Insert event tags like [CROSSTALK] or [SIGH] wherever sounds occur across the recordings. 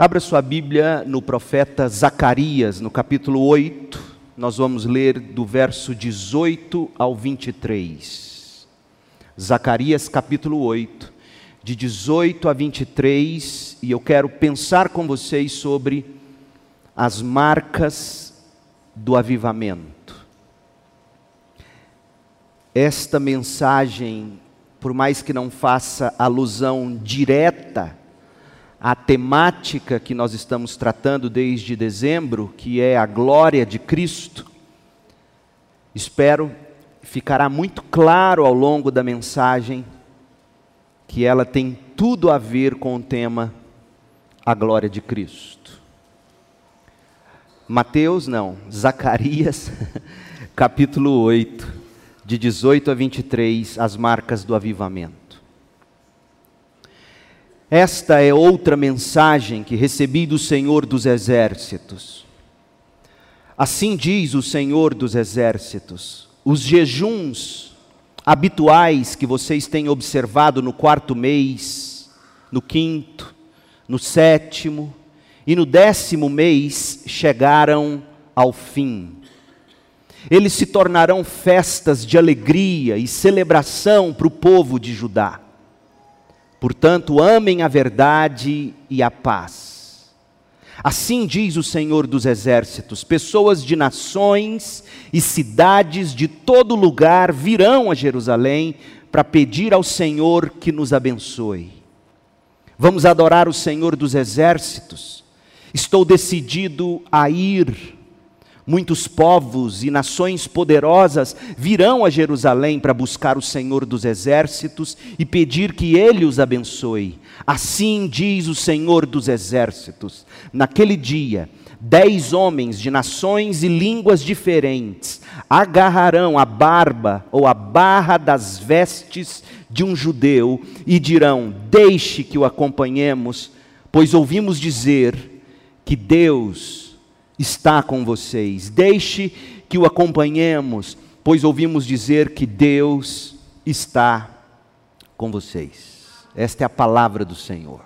Abra sua Bíblia no profeta Zacarias, no capítulo 8, nós vamos ler do verso 18 ao 23. Zacarias, capítulo 8, de 18 a 23, e eu quero pensar com vocês sobre as marcas do avivamento. Esta mensagem, por mais que não faça alusão direta a temática que nós estamos tratando desde dezembro, que é a glória de Cristo, espero ficará muito claro ao longo da mensagem que ela tem tudo a ver com o tema a glória de Cristo. Mateus, não, [LAUGHS] Zacarias, capítulo 8, de 18 a 23, as marcas do avivamento. Esta é outra mensagem que recebi do Senhor dos Exércitos. Assim diz o Senhor dos Exércitos: os jejuns habituais que vocês têm observado no quarto mês, no quinto, no sétimo e no décimo mês chegaram ao fim. Eles se tornarão festas de alegria e celebração para o povo de Judá. Portanto, amem a verdade e a paz. Assim diz o Senhor dos Exércitos: pessoas de nações e cidades de todo lugar virão a Jerusalém para pedir ao Senhor que nos abençoe. Vamos adorar o Senhor dos Exércitos. Estou decidido a ir Muitos povos e nações poderosas virão a Jerusalém para buscar o Senhor dos exércitos e pedir que ele os abençoe. Assim diz o Senhor dos exércitos: naquele dia, dez homens de nações e línguas diferentes agarrarão a barba ou a barra das vestes de um judeu e dirão: Deixe que o acompanhemos, pois ouvimos dizer que Deus está com vocês. Deixe que o acompanhemos, pois ouvimos dizer que Deus está com vocês. Esta é a palavra do Senhor.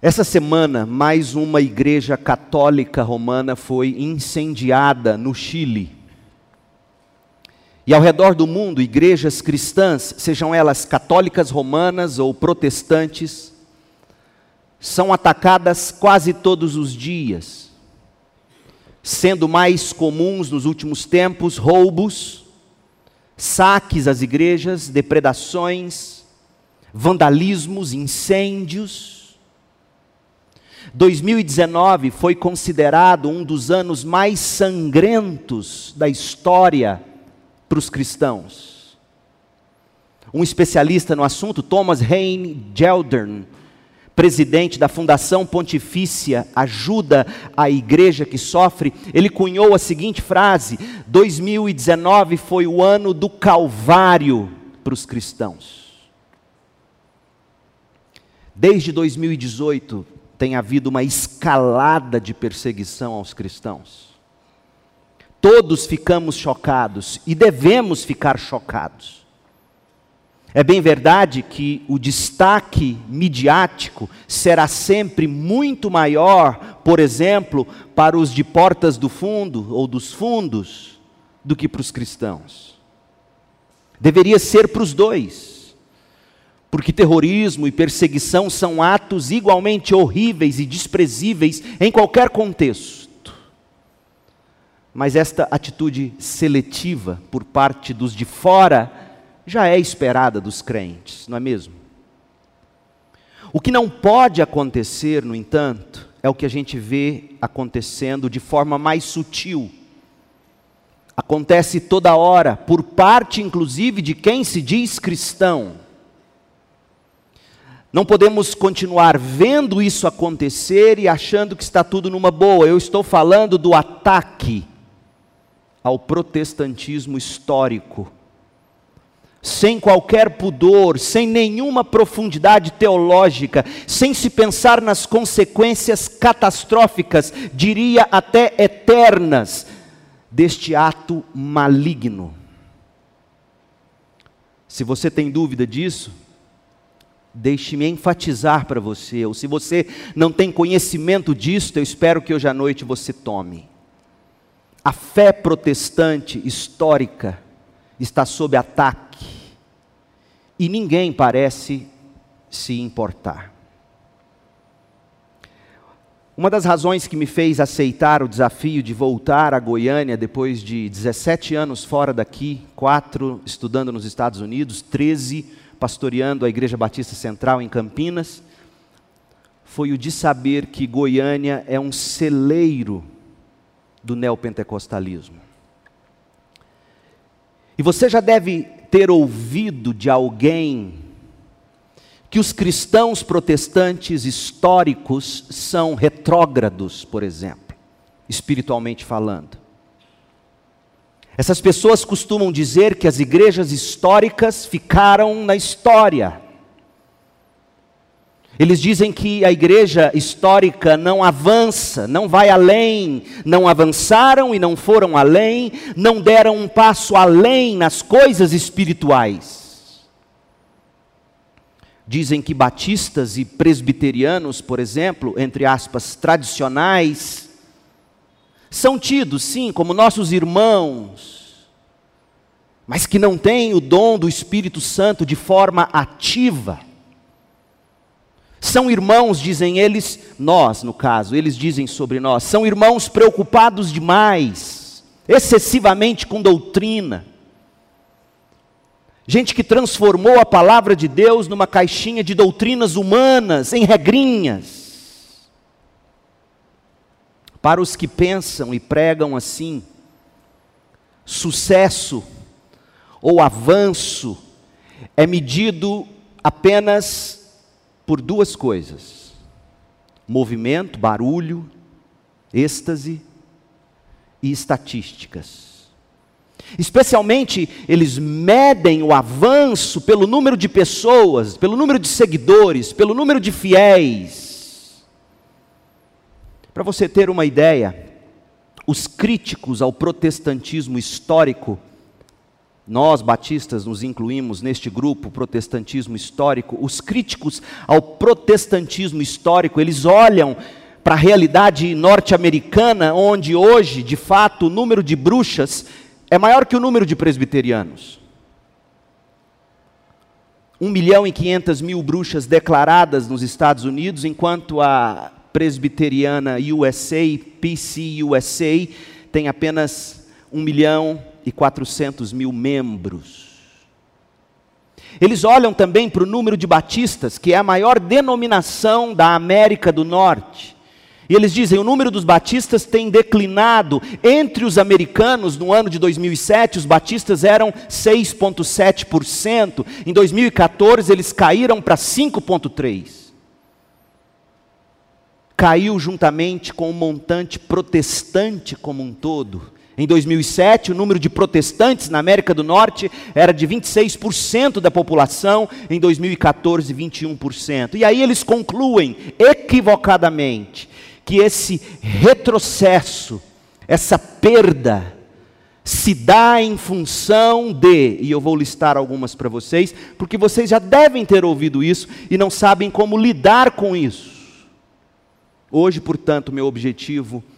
Essa semana, mais uma igreja católica romana foi incendiada no Chile. E ao redor do mundo, igrejas cristãs, sejam elas católicas romanas ou protestantes, são atacadas quase todos os dias, sendo mais comuns nos últimos tempos roubos, saques às igrejas, depredações, vandalismos, incêndios. 2019 foi considerado um dos anos mais sangrentos da história para os cristãos. Um especialista no assunto, Thomas Hein Geldern, presidente da Fundação Pontifícia Ajuda a Igreja que Sofre, ele cunhou a seguinte frase: 2019 foi o ano do Calvário para os cristãos. Desde 2018 tem havido uma escalada de perseguição aos cristãos. Todos ficamos chocados e devemos ficar chocados. É bem verdade que o destaque midiático será sempre muito maior, por exemplo, para os de portas do fundo ou dos fundos, do que para os cristãos. Deveria ser para os dois, porque terrorismo e perseguição são atos igualmente horríveis e desprezíveis em qualquer contexto. Mas esta atitude seletiva por parte dos de fora, já é esperada dos crentes, não é mesmo? O que não pode acontecer, no entanto, é o que a gente vê acontecendo de forma mais sutil. Acontece toda hora, por parte inclusive de quem se diz cristão. Não podemos continuar vendo isso acontecer e achando que está tudo numa boa. Eu estou falando do ataque ao protestantismo histórico sem qualquer pudor, sem nenhuma profundidade teológica, sem se pensar nas consequências catastróficas, diria até eternas, deste ato maligno. Se você tem dúvida disso, Deixe-me enfatizar para você, ou se você não tem conhecimento disto, eu espero que hoje à noite você tome. A fé protestante histórica está sob ataque e ninguém parece se importar. Uma das razões que me fez aceitar o desafio de voltar a Goiânia depois de 17 anos fora daqui, quatro estudando nos Estados Unidos, 13 pastoreando a Igreja Batista Central em Campinas, foi o de saber que Goiânia é um celeiro do neopentecostalismo. E você já deve ter ouvido de alguém que os cristãos protestantes históricos são retrógrados, por exemplo, espiritualmente falando. Essas pessoas costumam dizer que as igrejas históricas ficaram na história. Eles dizem que a igreja histórica não avança, não vai além, não avançaram e não foram além, não deram um passo além nas coisas espirituais. Dizem que batistas e presbiterianos, por exemplo, entre aspas, tradicionais, são tidos, sim, como nossos irmãos, mas que não têm o dom do Espírito Santo de forma ativa. São irmãos, dizem eles, nós no caso, eles dizem sobre nós, são irmãos preocupados demais, excessivamente com doutrina Gente que transformou a palavra de Deus numa caixinha de doutrinas humanas, em regrinhas. Para os que pensam e pregam assim, sucesso ou avanço é medido apenas por duas coisas: movimento, barulho, êxtase e estatísticas. Especialmente, eles medem o avanço pelo número de pessoas, pelo número de seguidores, pelo número de fiéis. Para você ter uma ideia, os críticos ao protestantismo histórico, nós batistas nos incluímos neste grupo, protestantismo histórico, os críticos ao protestantismo histórico, eles olham para a realidade norte-americana, onde hoje, de fato, o número de bruxas é maior que o número de presbiterianos. 1 milhão e 500 mil bruxas declaradas nos Estados Unidos, enquanto a presbiteriana USA, PC USA, tem apenas 1 milhão e 400 mil membros. Eles olham também para o número de batistas, que é a maior denominação da América do Norte. E eles dizem: o número dos batistas tem declinado. Entre os americanos, no ano de 2007, os batistas eram 6,7%. Em 2014, eles caíram para 5,3%. Caiu juntamente com o montante protestante como um todo. Em 2007, o número de protestantes na América do Norte era de 26% da população, em 2014, 21%. E aí eles concluem, equivocadamente, que esse retrocesso, essa perda, se dá em função de, e eu vou listar algumas para vocês, porque vocês já devem ter ouvido isso e não sabem como lidar com isso. Hoje, portanto, meu objetivo é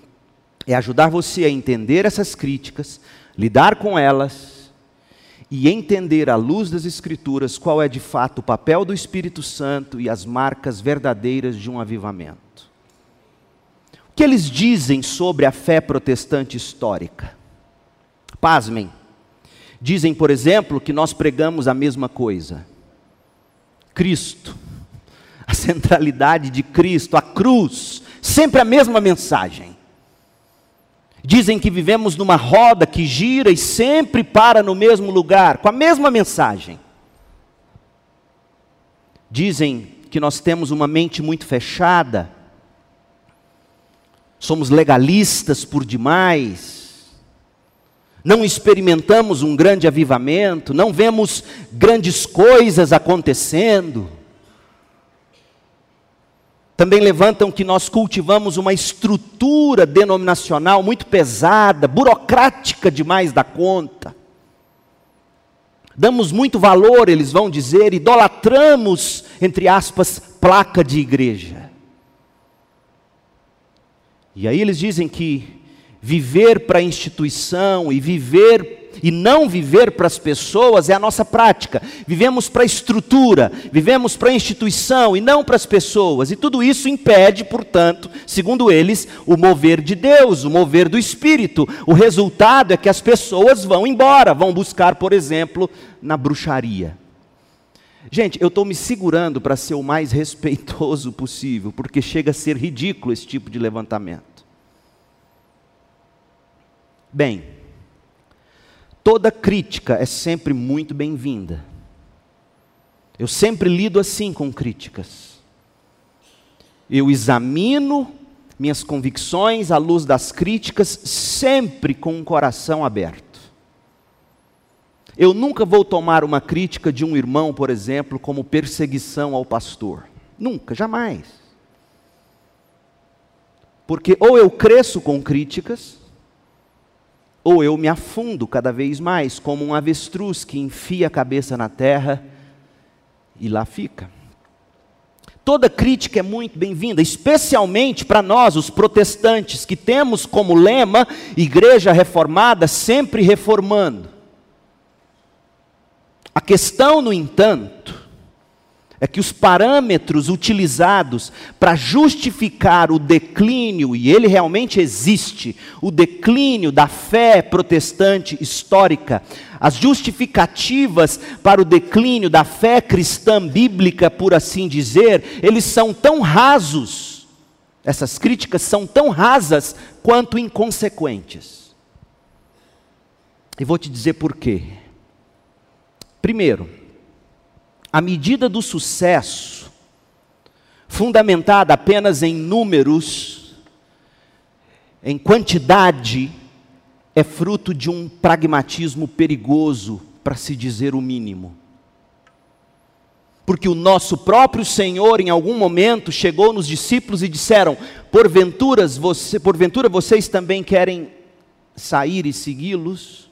ajudar você a entender essas críticas, lidar com elas e entender à luz das Escrituras qual é de fato o papel do Espírito Santo e as marcas verdadeiras de um avivamento que eles dizem sobre a fé protestante histórica? Pasmem. Dizem, por exemplo, que nós pregamos a mesma coisa. Cristo, a centralidade de Cristo, a cruz, sempre a mesma mensagem. Dizem que vivemos numa roda que gira e sempre para no mesmo lugar, com a mesma mensagem. Dizem que nós temos uma mente muito fechada, somos legalistas por demais, não experimentamos um grande avivamento, não vemos grandes coisas acontecendo. Também levantam que nós cultivamos uma estrutura denominacional muito pesada, burocrática demais da conta. Damos muito valor, eles vão dizer, idolatramos, entre aspas, placa de igreja. E aí eles dizem que viver para a instituição e viver e não viver para as pessoas é a nossa prática. Vivemos para a estrutura, vivemos para a instituição e não para as pessoas. E tudo isso impede, portanto, segundo eles, o mover de Deus, o mover do Espírito. O resultado é que as pessoas vão embora, vão buscar, por exemplo, na bruxaria. Gente, eu estou me segurando para ser o mais [LAUGHS] respeitoso possível, porque chega a ser ridículo esse tipo de levantamento. Bem, toda crítica é sempre muito bem-vinda. Eu sempre lido assim com críticas. Eu examino minhas convicções à luz das críticas, sempre com um coração aberto. Eu nunca vou tomar uma crítica de um irmão, por exemplo, como perseguição ao pastor. Nunca, jamais. Porque ou eu cresço com críticas, ou eu me afundo cada vez mais, como um avestruz que enfia a cabeça na terra e lá fica. Toda crítica é muito bem-vinda, especialmente para nós, os protestantes, que temos como lema Igreja Reformada sempre reformando. A questão, no entanto, é que os parâmetros utilizados para justificar o declínio, e ele realmente existe, o declínio da fé protestante histórica, as justificativas para o declínio da fé cristã bíblica, por assim dizer, eles são tão rasos, essas críticas são tão rasas quanto inconsequentes. E vou te dizer por quê. Primeiro, a medida do sucesso, fundamentada apenas em números, em quantidade, é fruto de um pragmatismo perigoso, para se dizer o mínimo. Porque o nosso próprio Senhor, em algum momento, chegou nos discípulos e disseram: Porventura, você, porventura vocês também querem sair e segui-los?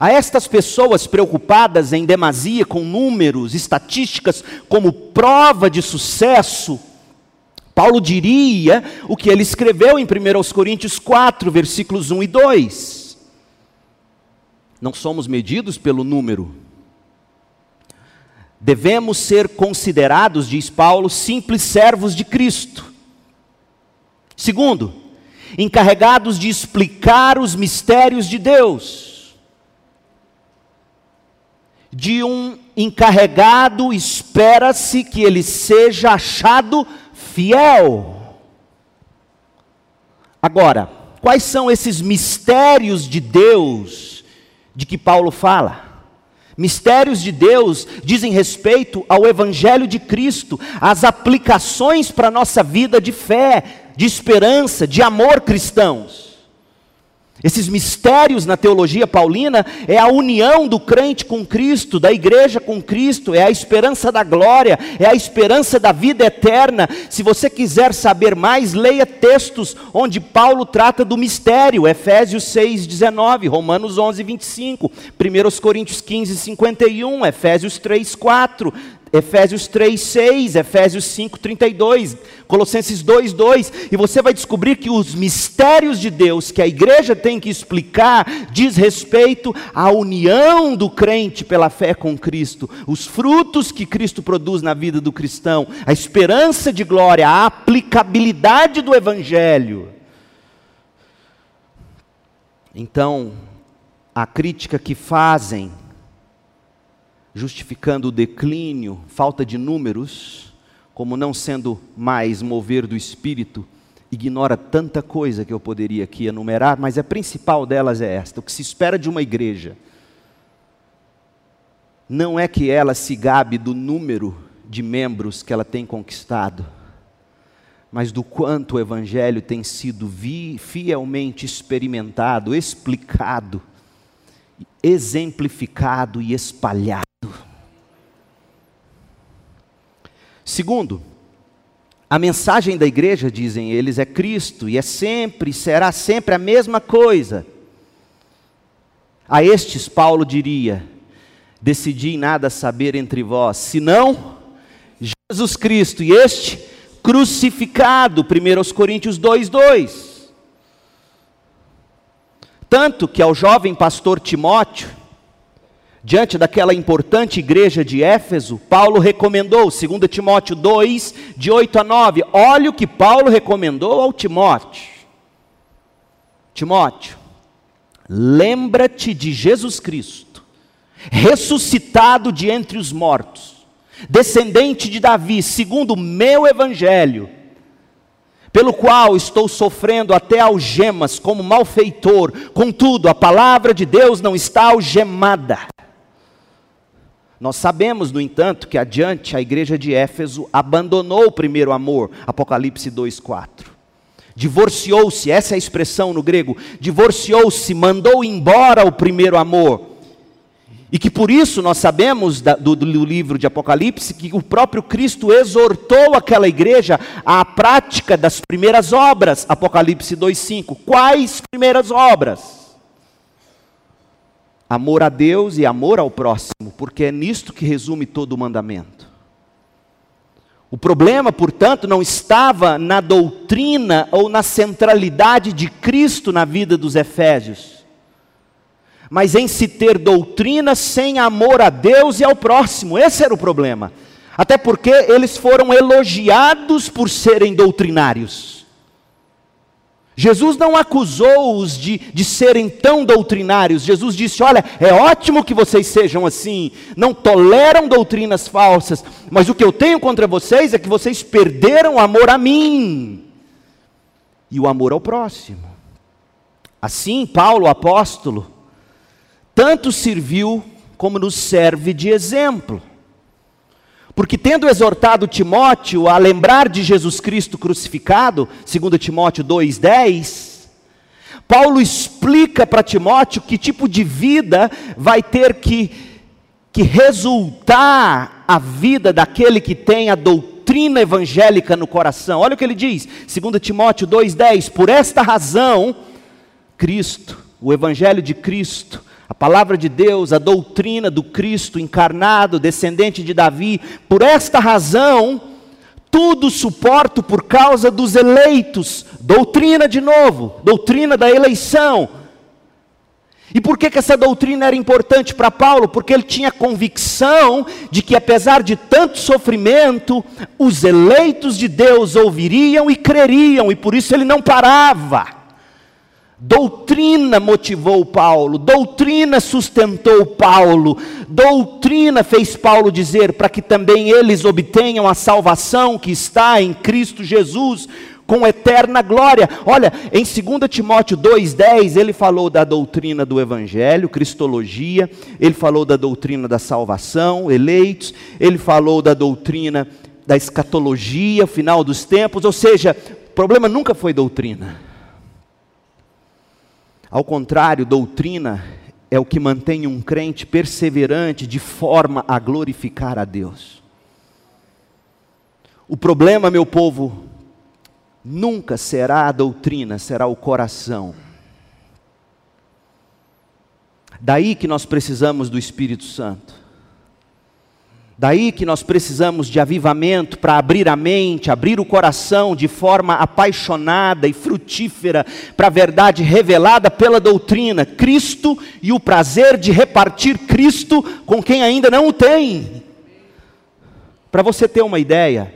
A estas pessoas preocupadas em demasia com números, estatísticas, como prova de sucesso, Paulo diria o que ele escreveu em 1 Coríntios 4, versículos 1 e 2. Não somos medidos pelo número. Devemos ser considerados, diz Paulo, simples servos de Cristo. Segundo, encarregados de explicar os mistérios de Deus de um encarregado, espera-se que ele seja achado fiel. Agora, quais são esses mistérios de Deus de que Paulo fala? Mistérios de Deus dizem respeito ao Evangelho de Cristo, às aplicações para a nossa vida de fé, de esperança, de amor cristãos. Esses mistérios na teologia paulina é a união do crente com Cristo, da igreja com Cristo, é a esperança da glória, é a esperança da vida eterna. Se você quiser saber mais, leia textos onde Paulo trata do mistério, Efésios 6, 19, Romanos 11, 25, 1 Coríntios 15, 51, Efésios 3, 4, Efésios 3, 6, Efésios 5, 32, Colossenses 2, 2, e você vai descobrir que os mistérios de Deus que a igreja tem que explicar diz respeito à união do crente pela fé com Cristo, os frutos que Cristo produz na vida do cristão, a esperança de glória, a aplicabilidade do Evangelho. Então, a crítica que fazem justificando o declínio, falta de números, como não sendo mais mover do espírito, ignora tanta coisa que eu poderia aqui enumerar, mas a principal delas é esta: o que se espera de uma igreja. Não é que ela se gabe do número de membros que ela tem conquistado, mas do quanto o Evangelho tem sido fielmente experimentado, explicado, exemplificado e espalhado. Segundo, a mensagem da igreja, dizem eles, é Cristo e é sempre, será sempre a mesma coisa. A estes Paulo diria: Decidi nada saber entre vós, senão Jesus Cristo e este crucificado. 1 Coríntios 2, 2. Tanto que ao jovem pastor Timóteo, diante daquela importante igreja de Éfeso, Paulo recomendou, 2 Timóteo 2, de 8 a 9, olha o que Paulo recomendou ao Timóteo. Timóteo, lembra-te de Jesus Cristo, ressuscitado de entre os mortos, descendente de Davi, segundo o meu evangelho pelo qual estou sofrendo até algemas como malfeitor, contudo, a palavra de Deus não está algemada. Nós sabemos, no entanto, que adiante a igreja de Éfeso abandonou o primeiro amor, Apocalipse 2,4. Divorciou-se, essa é a expressão no grego, divorciou-se, mandou embora o primeiro amor. E que por isso nós sabemos da, do, do, livro de Apocalipse que o próprio Cristo exortou aquela igreja à prática das primeiras obras, Apocalipse 2,5. Quais primeiras obras? Amor a Deus e amor ao próximo, porque é nisto que resume todo o mandamento. O problema, portanto, não estava na doutrina ou na centralidade de Cristo na vida dos Efésios mas em se ter doutrina sem amor a Deus e ao próximo. Esse era o problema. Até porque eles foram elogiados por serem doutrinários. Jesus não acusou-os de, de serem tão doutrinários. Jesus disse: Olha, é ótimo que vocês sejam assim, não toleram doutrinas falsas, mas o que eu tenho contra vocês é que vocês perderam o amor a mim e o amor ao próximo. Assim, Paulo, apóstolo, tanto serviu como nos serve de exemplo. Porque tendo exortado Timóteo a lembrar de Jesus Cristo crucificado, segundo Timóteo 2:10, Paulo explica para Timóteo que tipo de vida vai ter que, que resultar a vida daquele que tem a doutrina evangélica no coração. Olha o que ele diz, segundo Timóteo 2:10, por esta razão Cristo, o evangelho de Cristo, a palavra de Deus, a doutrina do Cristo encarnado, descendente de Davi, por esta razão, tudo suporto por causa dos eleitos. Doutrina de novo, doutrina da eleição. E por que, que essa doutrina era importante para Paulo? Porque ele tinha convicção de que, apesar de tanto sofrimento, os eleitos de Deus ouviriam e creriam, e por isso ele não parava. Doutrina motivou Paulo, doutrina sustentou Paulo, doutrina fez Paulo dizer para que também eles obtenham a salvação que está em Cristo Jesus com eterna glória. Olha, em 2 Timóteo 2,10, ele falou da doutrina do Evangelho, Cristologia, ele falou da doutrina da salvação, eleitos, ele falou da doutrina da escatologia, final dos tempos, ou seja, o problema nunca foi doutrina. Ao contrário, doutrina é o que mantém um crente perseverante de forma a glorificar a Deus. O problema, meu povo, nunca será a doutrina, será o coração. Daí que nós precisamos do Espírito Santo. Daí que nós precisamos de avivamento para abrir a mente, abrir o coração de forma apaixonada e frutífera para a verdade revelada pela doutrina, Cristo e o prazer de repartir Cristo com quem ainda não o tem. Para você ter uma ideia,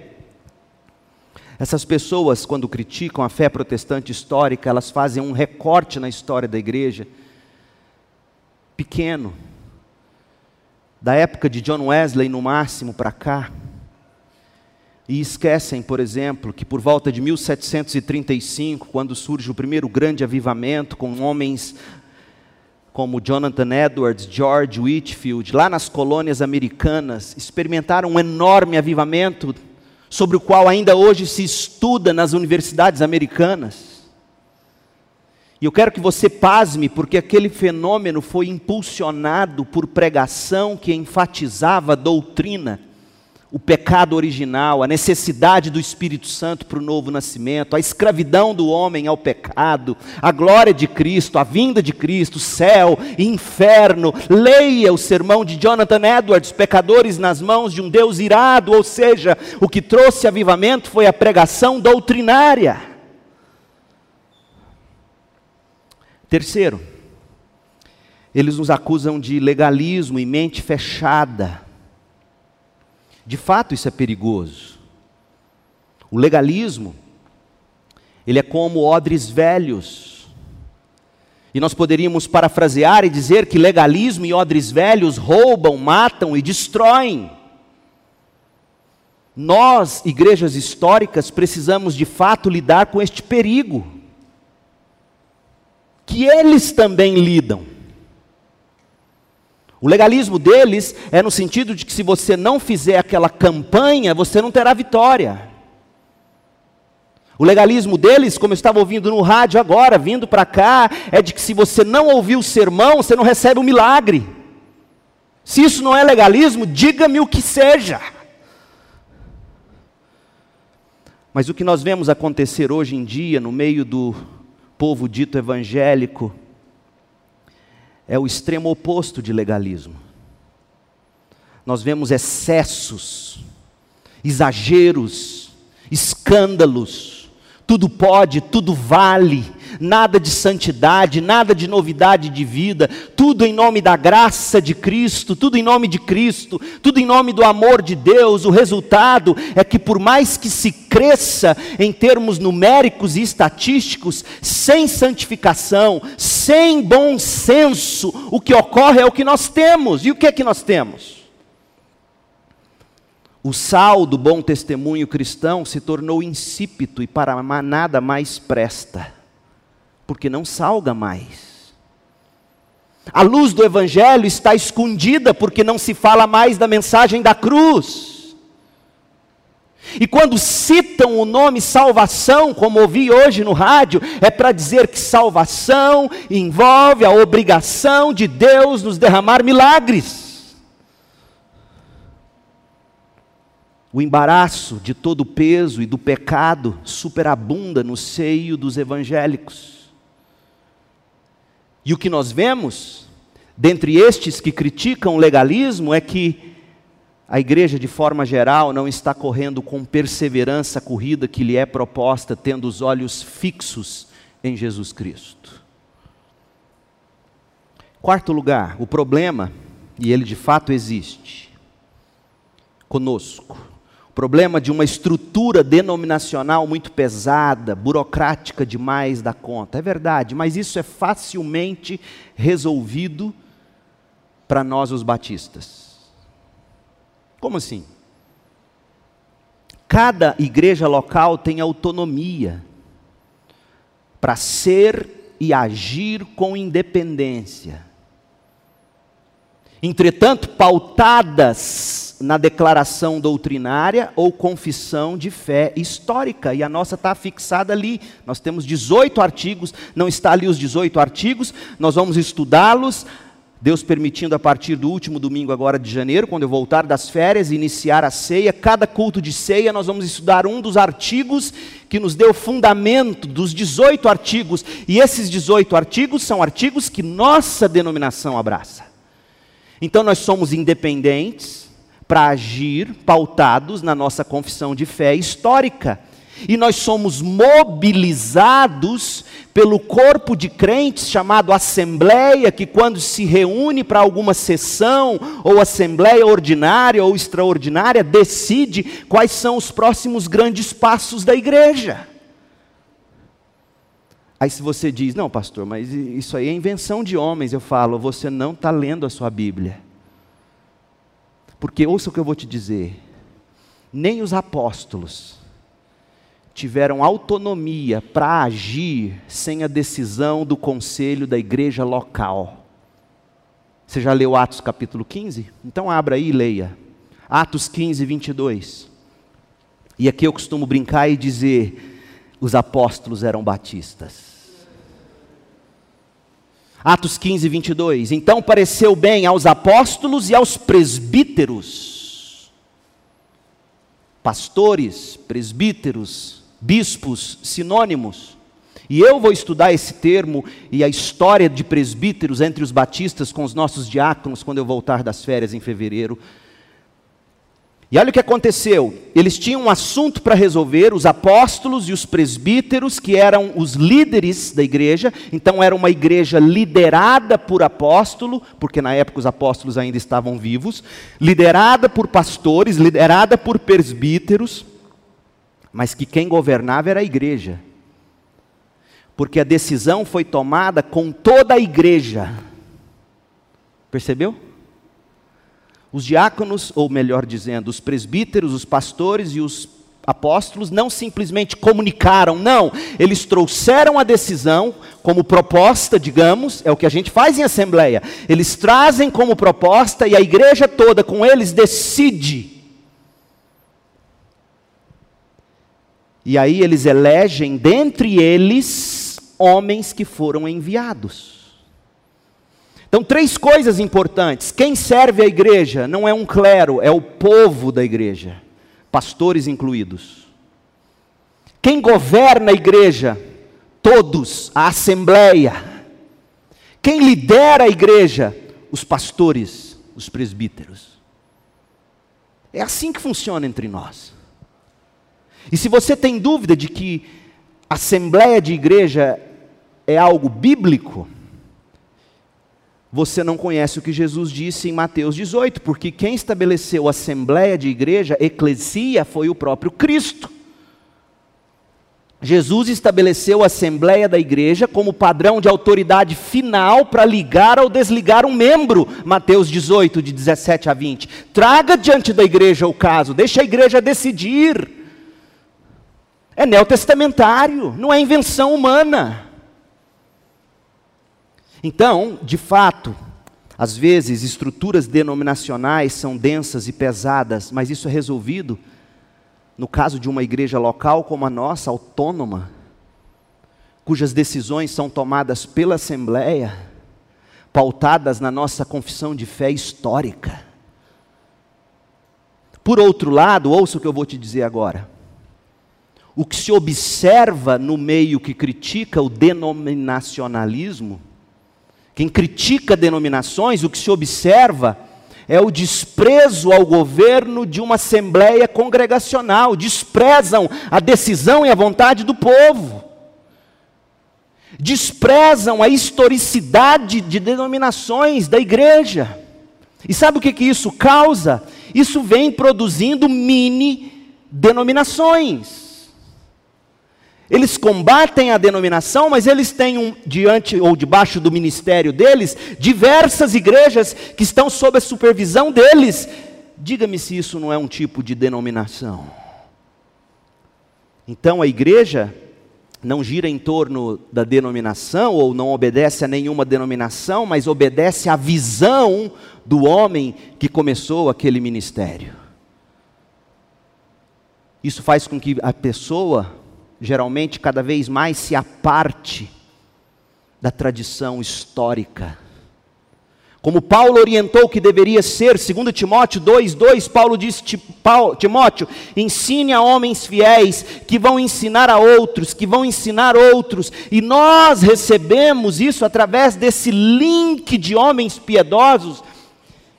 essas pessoas, quando criticam a fé protestante histórica, elas fazem um recorte na história da igreja, pequeno da época de John Wesley no máximo para cá. E esquecem, por exemplo, que por volta de 1735, quando surge o primeiro grande avivamento, com homens como Jonathan Edwards, George Whitfield, lá nas colônias americanas, experimentaram um enorme avivamento, sobre o qual ainda hoje se estuda nas universidades americanas. E eu quero que você pasme, porque aquele fenômeno foi impulsionado por pregação que enfatizava a doutrina, o pecado original, a necessidade do Espírito Santo para o novo nascimento, a escravidão do homem ao pecado, a glória de Cristo, a vinda de Cristo, céu inferno. Leia o sermão de Jonathan Edwards, Pecadores nas mãos de um Deus irado, ou seja, o que trouxe avivamento foi a pregação doutrinária. Terceiro, eles nos acusam de legalismo e mente fechada. De fato, isso é perigoso. O legalismo, ele é como odres velhos. E nós poderíamos parafrasear e dizer que legalismo e odres velhos roubam, matam e destroem. Nós, igrejas históricas, precisamos de fato lidar com este perigo, que eles também lidam. O legalismo deles é no sentido de que se você não fizer aquela campanha, você não terá vitória. O legalismo deles, como eu estava ouvindo no rádio agora, vindo para cá, é de que se você não ouvir o sermão, você não recebe o milagre. Se isso não é legalismo, diga-me o que seja. Mas o que nós vemos acontecer hoje em dia, no meio do povo dito evangélico, é o extremo oposto de legalismo. Nós vemos excessos, exageros, escândalos, tudo pode, tudo vale, nada de santidade, nada de novidade de vida, tudo em nome da graça de Cristo, tudo em nome de Cristo, tudo em nome do amor de Deus. O resultado é que, por mais que se cresça em termos numéricos e estatísticos, sem santificação, sem bom senso, o que ocorre é o que nós temos. E o que é que nós temos? O sal do bom testemunho cristão se tornou insípido e para nada mais presta porque não salga mais. A luz do Evangelho está escondida porque não se fala mais da mensagem da cruz. E quando citam o nome salvação, como ouvi hoje no rádio, é para dizer que salvação envolve a obrigação de Deus nos derramar milagres. O embaraço de todo o peso e do pecado superabunda no seio dos evangélicos. E o que nós vemos, dentre estes que criticam o legalismo, é que a igreja, de forma geral, não está correndo com perseverança a corrida que lhe é proposta, tendo os olhos fixos em Jesus Cristo. Quarto lugar, o problema, e ele de fato existe, conosco problema de uma estrutura denominacional muito pesada, burocrática demais da conta. É verdade, mas isso é facilmente resolvido para nós os batistas. Como assim? Cada igreja local tem autonomia para ser e agir com independência. Entretanto, pautadas na declaração doutrinária ou confissão de fé histórica, e a nossa está fixada ali. Nós temos 18 artigos, não está ali os 18 artigos, nós vamos estudá-los, Deus permitindo a partir do último domingo agora de janeiro, quando eu voltar das férias e iniciar a ceia, cada culto de ceia nós vamos estudar um dos artigos que nos deu fundamento dos 18 artigos, e esses 18 artigos são artigos que nossa denominação abraça. Então nós somos independentes, para agir pautados na nossa confissão de fé histórica. E nós somos mobilizados pelo corpo de crentes chamado Assembleia, que quando se reúne para alguma sessão, ou Assembleia ordinária ou extraordinária, decide quais são os próximos grandes passos da igreja. Aí se você diz, não pastor, mas isso aí é invenção de homens, eu falo, você não está lendo a sua Bíblia. Porque ouça o que eu vou te dizer: nem os apóstolos tiveram autonomia para agir sem a decisão do conselho da igreja local. Você já leu Atos capítulo 15? Então abra aí e leia. Atos 15, 22. E aqui eu costumo brincar e dizer: os apóstolos eram batistas. Atos 15, 22. Então pareceu bem aos apóstolos e aos presbíteros pastores, presbíteros, bispos, sinônimos. E eu vou estudar esse termo e a história de presbíteros entre os batistas com os nossos diáconos quando eu voltar das férias em fevereiro. E olha o que aconteceu: eles tinham um assunto para resolver, os apóstolos e os presbíteros, que eram os líderes da igreja, então era uma igreja liderada por apóstolo, porque na época os apóstolos ainda estavam vivos, liderada por pastores, liderada por presbíteros, mas que quem governava era a igreja, porque a decisão foi tomada com toda a igreja, percebeu? Os diáconos, ou melhor dizendo, os presbíteros, os pastores e os apóstolos não simplesmente comunicaram, não, eles trouxeram a decisão como proposta, digamos, é o que a gente faz em assembleia. Eles trazem como proposta e a igreja toda com eles decide. E aí eles elegem dentre eles homens que foram enviados. Então, três coisas importantes. Quem serve a igreja não é um clero, é o povo da igreja, pastores incluídos. Quem governa a igreja? Todos, a assembleia. Quem lidera a igreja? Os pastores, os presbíteros. É assim que funciona entre nós. E se você tem dúvida de que assembleia de igreja é algo bíblico, você não conhece o que Jesus disse em Mateus 18, porque quem estabeleceu a assembleia de igreja, eclesia, foi o próprio Cristo. Jesus estabeleceu a assembleia da igreja como padrão de autoridade final para ligar ou desligar um membro, Mateus 18, de 17 a 20. Traga diante da igreja o caso, deixa a igreja decidir. É neotestamentário, não é invenção humana. Então, de fato, às vezes estruturas denominacionais são densas e pesadas, mas isso é resolvido no caso de uma igreja local como a nossa, autônoma, cujas decisões são tomadas pela Assembleia, pautadas na nossa confissão de fé histórica. Por outro lado, ouça o que eu vou te dizer agora. O que se observa no meio que critica o denominacionalismo, quem critica denominações, o que se observa é o desprezo ao governo de uma assembleia congregacional, desprezam a decisão e a vontade do povo, desprezam a historicidade de denominações da igreja. E sabe o que, que isso causa? Isso vem produzindo mini denominações. Eles combatem a denominação, mas eles têm um, diante ou debaixo do ministério deles diversas igrejas que estão sob a supervisão deles. Diga-me se isso não é um tipo de denominação. Então a igreja não gira em torno da denominação ou não obedece a nenhuma denominação, mas obedece à visão do homem que começou aquele ministério. Isso faz com que a pessoa geralmente cada vez mais se aparte da tradição histórica. Como Paulo orientou que deveria ser, segundo Timóteo 2:2, Paulo diz: Timóteo, ensine a homens fiéis que vão ensinar a outros, que vão ensinar outros. E nós recebemos isso através desse link de homens piedosos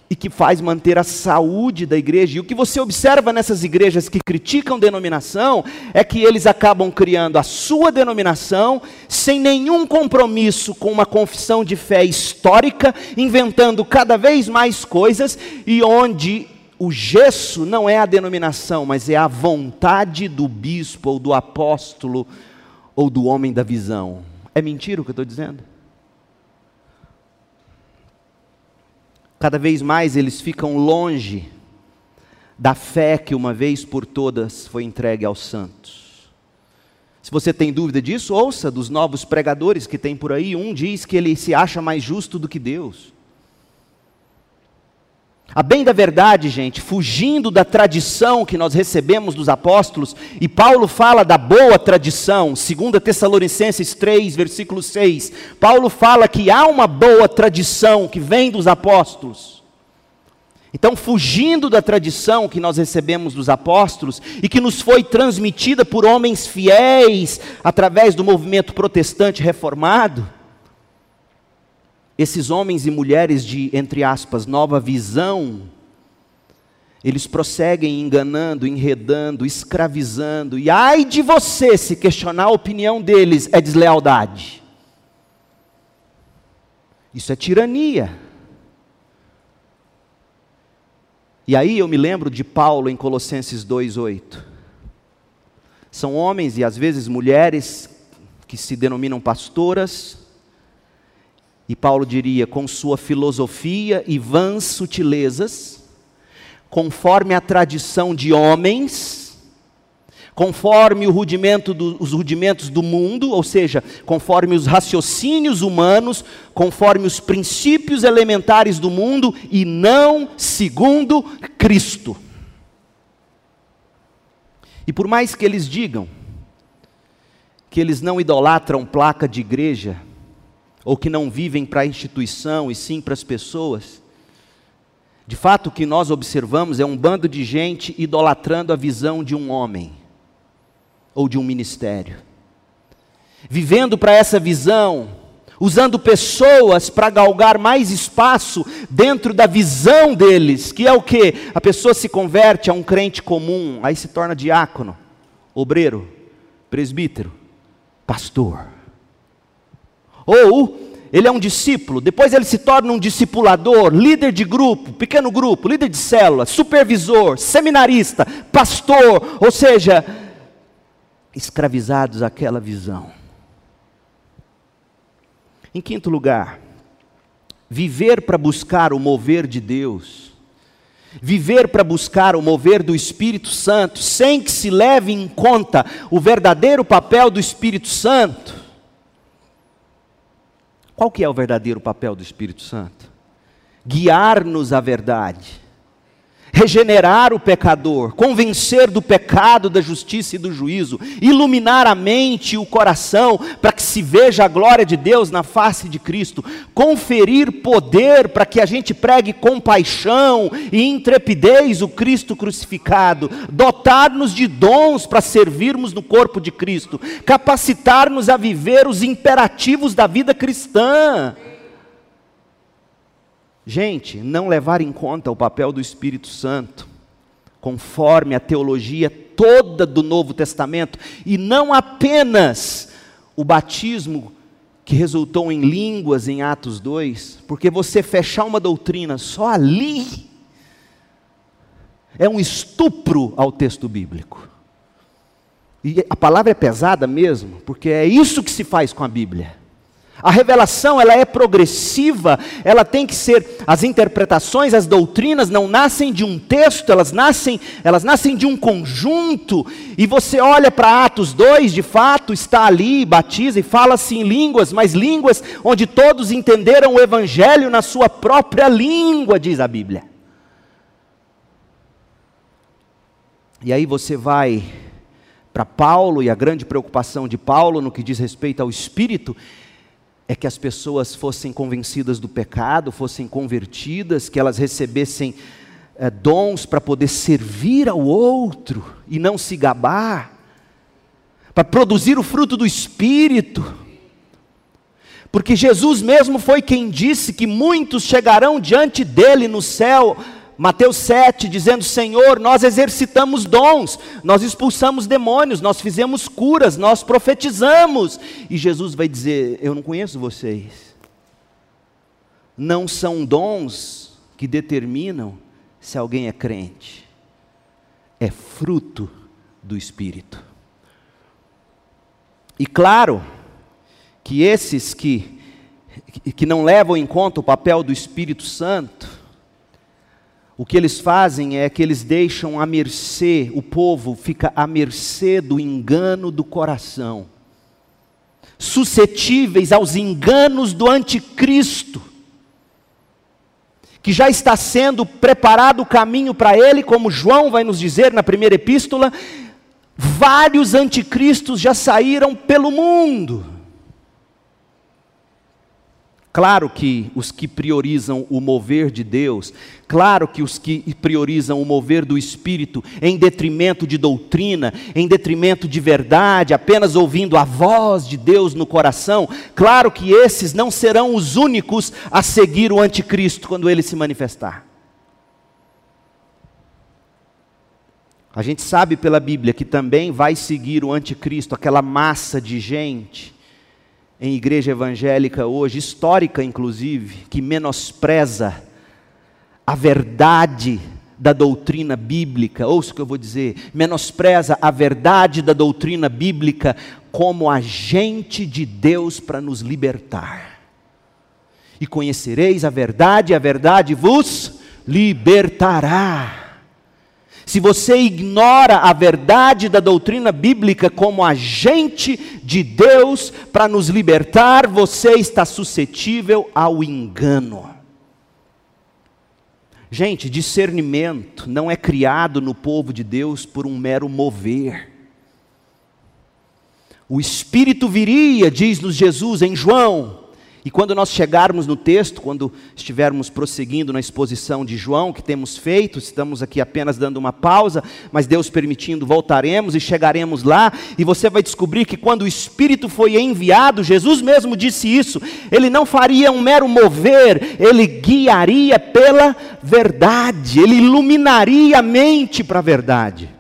e que faz manter a saúde da igreja. E o que você observa nessas igrejas que criticam denominação é que eles acabam criando a sua denominação sem nenhum compromisso com uma confissão de fé histórica, inventando cada vez mais coisas e onde o gesso não é a denominação, mas é a vontade do bispo ou do apóstolo ou do homem da visão. É mentira o que eu estou dizendo? Cada vez mais eles ficam longe da fé que uma vez por todas foi entregue aos santos. Se você tem dúvida disso, ouça dos novos pregadores que tem por aí. Um diz que ele se acha mais justo do que Deus. A bem da verdade, gente, fugindo da tradição que nós recebemos dos apóstolos, e Paulo fala da boa tradição, 2 Tessalonicenses 3, versículo 6. Paulo fala que há uma boa tradição que vem dos apóstolos. Então, fugindo da tradição que nós recebemos dos apóstolos e que nos foi transmitida por homens fiéis através do movimento protestante reformado, esses homens e mulheres de, entre aspas, nova visão, eles prosseguem enganando, enredando, escravizando, e ai de você se questionar a opinião deles é deslealdade. Isso é tirania. E aí eu me lembro de Paulo em Colossenses 2:8. São homens e às vezes mulheres que se denominam pastoras, e Paulo diria, com sua filosofia e vãs sutilezas, conforme a tradição de homens, conforme rudimento do, os rudimentos do mundo, ou seja, conforme os raciocínios humanos, conforme os princípios elementares do mundo e não segundo Cristo. E por mais que eles digam que eles não idolatram placa de igreja, ou que não vivem para a instituição e sim para as pessoas, de fato o que nós observamos é um bando de gente idolatrando a visão de um homem ou de um ministério. Vivendo para essa visão, usando pessoas para galgar mais espaço dentro da visão deles, que é o que? A pessoa se converte a um crente comum, aí se torna diácono, obreiro, presbítero, pastor. Ou ele é um discípulo, depois ele se torna um discipulador, líder de grupo, pequeno grupo, líder de célula, supervisor, seminarista, pastor, ou seja, escravizados àquela visão. Em quinto lugar, viver para buscar o mover de Deus, viver para buscar o mover do Espírito Santo, sem que se leve em conta o verdadeiro papel do Espírito Santo. Qual que é o verdadeiro papel do Espírito Santo? Guiar-nos à verdade regenerar o pecador, convencer do pecado, da justiça e do juízo, iluminar a mente e o coração para que se veja a glória de Deus na face de Cristo, conferir poder para que a gente pregue compaixão e intrepidez o Cristo crucificado, dotar-nos de dons para servirmos no corpo de Cristo, capacitar-nos a viver os imperativos da vida cristã. Gente, não levar em conta o papel do Espírito Santo, conforme a teologia toda do Novo Testamento, e não apenas o batismo que resultou em línguas em Atos 2, porque você fechar uma doutrina só ali é um estupro ao texto bíblico. E a palavra é pesada mesmo, porque é isso que se faz com a Bíblia. A revelação, ela é progressiva, ela tem que ser as interpretações, as doutrinas não nascem de um texto, elas nascem, elas nascem de um conjunto. E você olha para Atos 2, de fato, está ali, batiza e fala-se em línguas, mas línguas onde todos entenderam o evangelho na sua própria língua, diz a Bíblia. E aí você vai para Paulo e a grande preocupação de Paulo no que diz respeito ao espírito, é que as pessoas fossem convencidas do pecado, fossem convertidas, que elas recebessem é, dons para poder servir ao outro e não se gabar, para produzir o fruto do Espírito. Porque Jesus mesmo foi quem disse que muitos chegarão diante dele no céu Mateus 7, dizendo: Senhor, nós exercitamos dons, nós expulsamos demônios, nós fizemos curas, nós profetizamos. E Jesus vai dizer: Eu não conheço vocês. Não são dons que determinam se alguém é crente, é fruto do Espírito. E claro que esses que, que não levam em conta o papel do Espírito Santo, o que eles fazem é que eles deixam à mercê, o povo fica à mercê do engano do coração, suscetíveis aos enganos do anticristo, que já está sendo preparado o caminho para ele, como João vai nos dizer na primeira epístola, vários anticristos já saíram pelo mundo. Claro que os que priorizam o mover de Deus, claro que os que priorizam o mover do Espírito em detrimento de doutrina, em detrimento de verdade, apenas ouvindo a voz de Deus no coração, claro que esses não serão os únicos a seguir o Anticristo quando ele se manifestar. A gente sabe pela Bíblia que também vai seguir o Anticristo, aquela massa de gente em igreja evangélica hoje, histórica inclusive, que menospreza a verdade da doutrina bíblica, ouça o que eu vou dizer, menospreza a verdade da doutrina bíblica como agente de Deus para nos libertar. E conhecereis a verdade, a verdade vos libertará. Se você ignora a verdade da doutrina bíblica como agente de Deus para nos libertar, você está suscetível ao engano. Gente, discernimento não é criado no povo de Deus por um mero mover. O Espírito viria, diz-nos Jesus em João, e quando nós chegarmos no texto, quando estivermos prosseguindo na exposição de João, que temos feito, estamos aqui apenas dando uma pausa, mas Deus permitindo, voltaremos e chegaremos lá, e você vai descobrir que quando o Espírito foi enviado, Jesus mesmo disse isso, ele não faria um mero mover, ele guiaria pela verdade, ele iluminaria a mente para a verdade.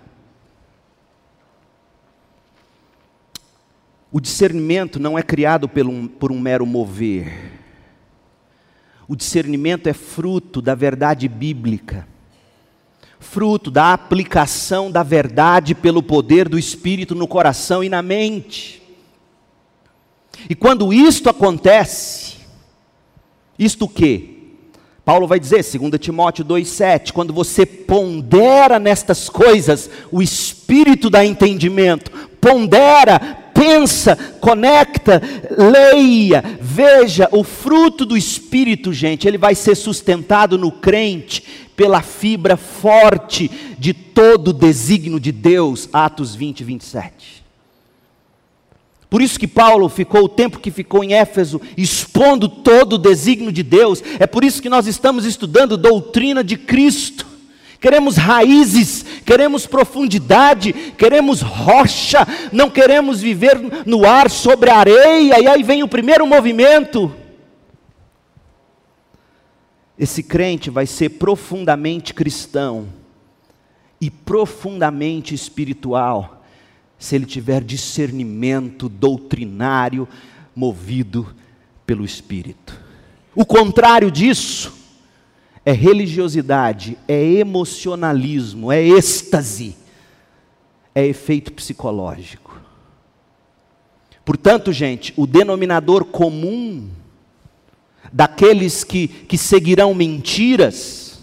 O discernimento não é criado por um, por um mero mover. O discernimento é fruto da verdade bíblica, fruto da aplicação da verdade pelo poder do Espírito no coração e na mente. E quando isto acontece, isto o quê? Paulo vai dizer, 2 Timóteo 2,7, quando você pondera nestas coisas, o espírito dá entendimento, pondera, pensa, conecta, leia, veja o fruto do Espírito, gente, ele vai ser sustentado no crente pela fibra forte de todo o desígnio de Deus, Atos 20, 27. Por isso que Paulo ficou o tempo que ficou em Éfeso expondo todo o desígnio de Deus. É por isso que nós estamos estudando doutrina de Cristo queremos raízes, queremos profundidade, queremos rocha, não queremos viver no ar sobre a areia, e aí vem o primeiro movimento. Esse crente vai ser profundamente cristão e profundamente espiritual, se ele tiver discernimento doutrinário movido pelo Espírito. O contrário disso, é religiosidade, é emocionalismo, é êxtase, é efeito psicológico. Portanto, gente, o denominador comum daqueles que, que seguirão mentiras,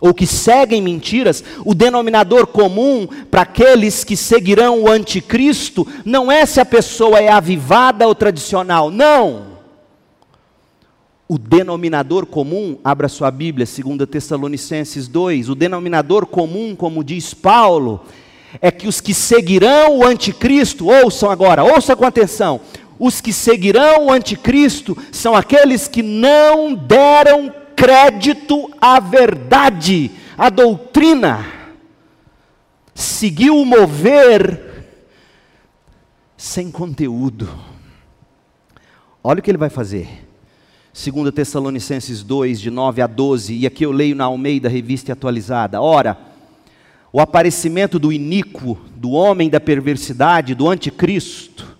ou que seguem mentiras, o denominador comum para aqueles que seguirão o anticristo, não é se a pessoa é avivada ou tradicional, não o denominador comum, abra sua Bíblia, 2 Tessalonicenses 2, o denominador comum, como diz Paulo, é que os que seguirão o anticristo, ouçam agora, ouçam com atenção, os que seguirão o anticristo são aqueles que não deram crédito à verdade, à doutrina, seguiu o mover sem conteúdo. Olha o que ele vai fazer. 2 Tessalonicenses 2, de 9 a 12, e aqui eu leio na Almeida, revista atualizada. Ora, o aparecimento do iníquo, do homem da perversidade, do anticristo,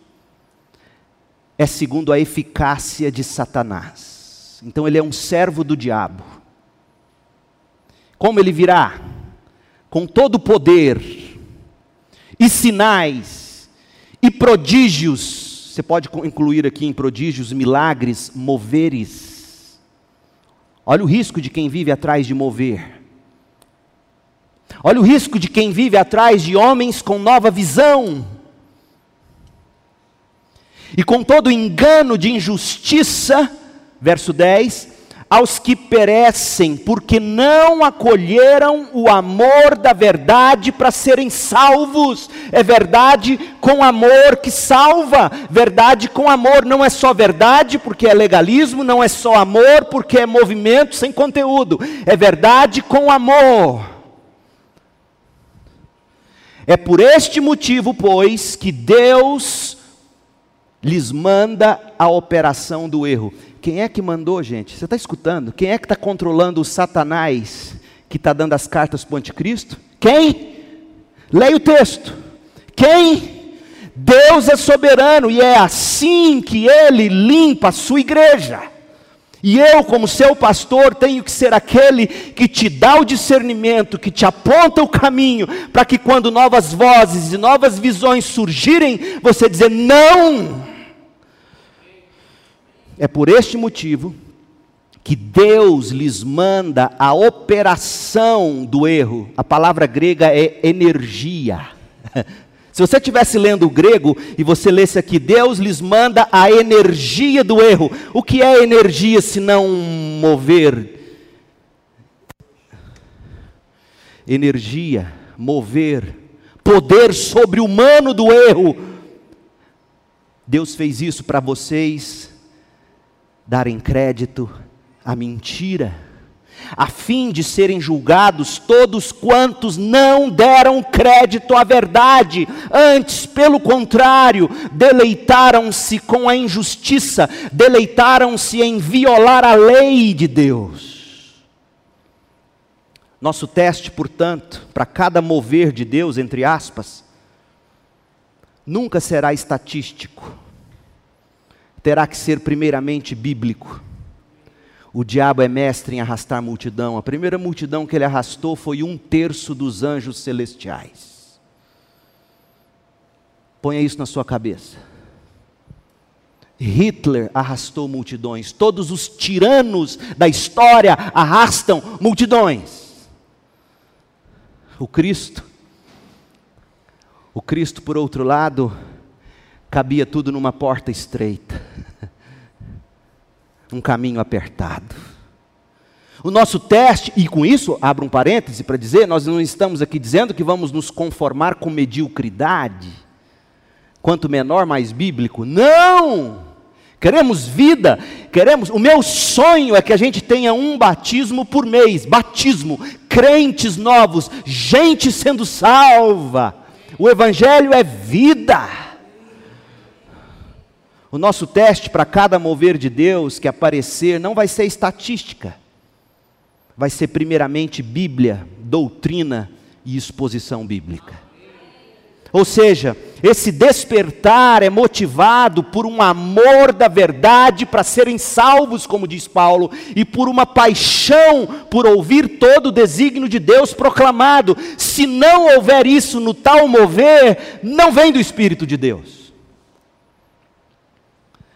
é segundo a eficácia de Satanás. Então ele é um servo do diabo. Como ele virá? Com todo o poder, e sinais, e prodígios, você pode incluir aqui em prodígios, milagres, moveres. Olha o risco de quem vive atrás de mover. Olha o risco de quem vive atrás de homens com nova visão. E com todo engano de injustiça, verso 10, aos que perecem, porque não acolheram o amor da verdade para serem salvos. É verdade com amor que salva, verdade com amor. Não é só verdade porque é legalismo, não é só amor porque é movimento sem conteúdo. É verdade com amor. É por este motivo, pois, que Deus lhes manda a operação do erro. Quem é que mandou, gente? Você está escutando? Quem é que está controlando o Satanás que está dando as cartas para o anticristo? Quem? Leia o texto. Quem? Deus é soberano e é assim que ele limpa a sua igreja. E eu, como seu pastor, tenho que ser aquele que te dá o discernimento, que te aponta o caminho, para que quando novas vozes e novas visões surgirem, você dizer: não, é por este motivo que Deus lhes manda a operação do erro. A palavra grega é energia. [LAUGHS] Se você estivesse lendo o grego e você lesse aqui, Deus lhes manda a energia do erro. O que é energia se não mover? Energia, mover, poder sobre-humano do erro. Deus fez isso para vocês darem crédito à mentira, a fim de serem julgados todos quantos não deram crédito à verdade, antes, pelo contrário, deleitaram-se com a injustiça, deleitaram-se em violar a lei de Deus. Nosso teste, portanto, para cada mover de Deus, entre aspas, nunca será estatístico terá que ser primeiramente bíblico. O diabo é mestre em arrastar multidão. A primeira multidão que ele arrastou foi um terço dos anjos celestiais. Ponha isso na sua cabeça. Hitler arrastou multidões. Todos os tiranos da história arrastam multidões. O Cristo, o Cristo, por outro lado, cabia tudo numa porta estreita, um caminho apertado. O nosso teste, e com isso, abro um parêntese para dizer, nós não estamos aqui dizendo que vamos nos conformar com mediocridade, quanto menor, mais bíblico. Não! Queremos vida, queremos. O meu sonho é que a gente tenha um batismo por mês batismo, crentes novos, gente sendo salva. O Evangelho é vida. O nosso teste para cada mover de Deus que aparecer não vai ser estatística, vai ser primeiramente Bíblia, doutrina e exposição bíblica. Ou seja, esse despertar é motivado por um amor da verdade para serem salvos, como diz Paulo, e por uma paixão por ouvir todo o desígnio de Deus proclamado. Se não houver isso no tal mover, não vem do Espírito de Deus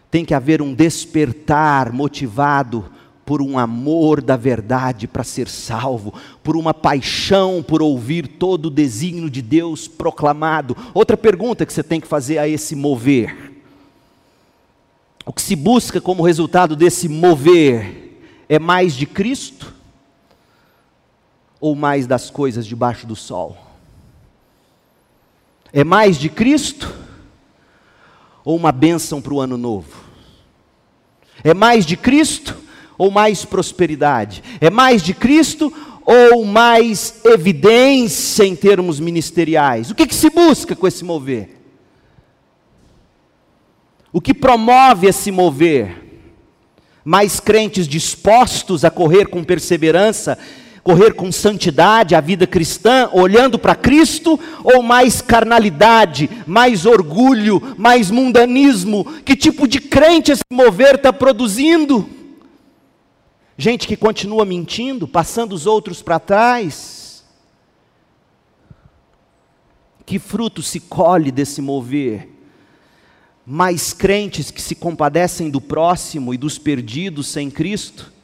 tem que haver um despertar motivado por um amor da verdade para ser salvo, por uma paixão por ouvir todo o desígnio de Deus proclamado. Outra pergunta que você tem que fazer a esse mover: o que se busca como resultado desse mover é mais de Cristo ou mais das coisas debaixo do sol? É mais de Cristo ou uma bênção para o ano novo? É mais de Cristo ou mais prosperidade? É mais de Cristo ou mais evidência em termos ministeriais? O que, que se busca com esse mover? O que promove esse mover? Mais crentes dispostos a correr com perseverança correr com santidade a vida cristã, olhando para Cristo, ou mais carnalidade, mais orgulho, mais mundanismo? Que tipo de crente esse mover está produzindo? Gente que continua mentindo, passando os outros para trás. Que fruto se colhe desse mover? Mais crentes que se compadecem do próximo e dos perdidos sem Cristo?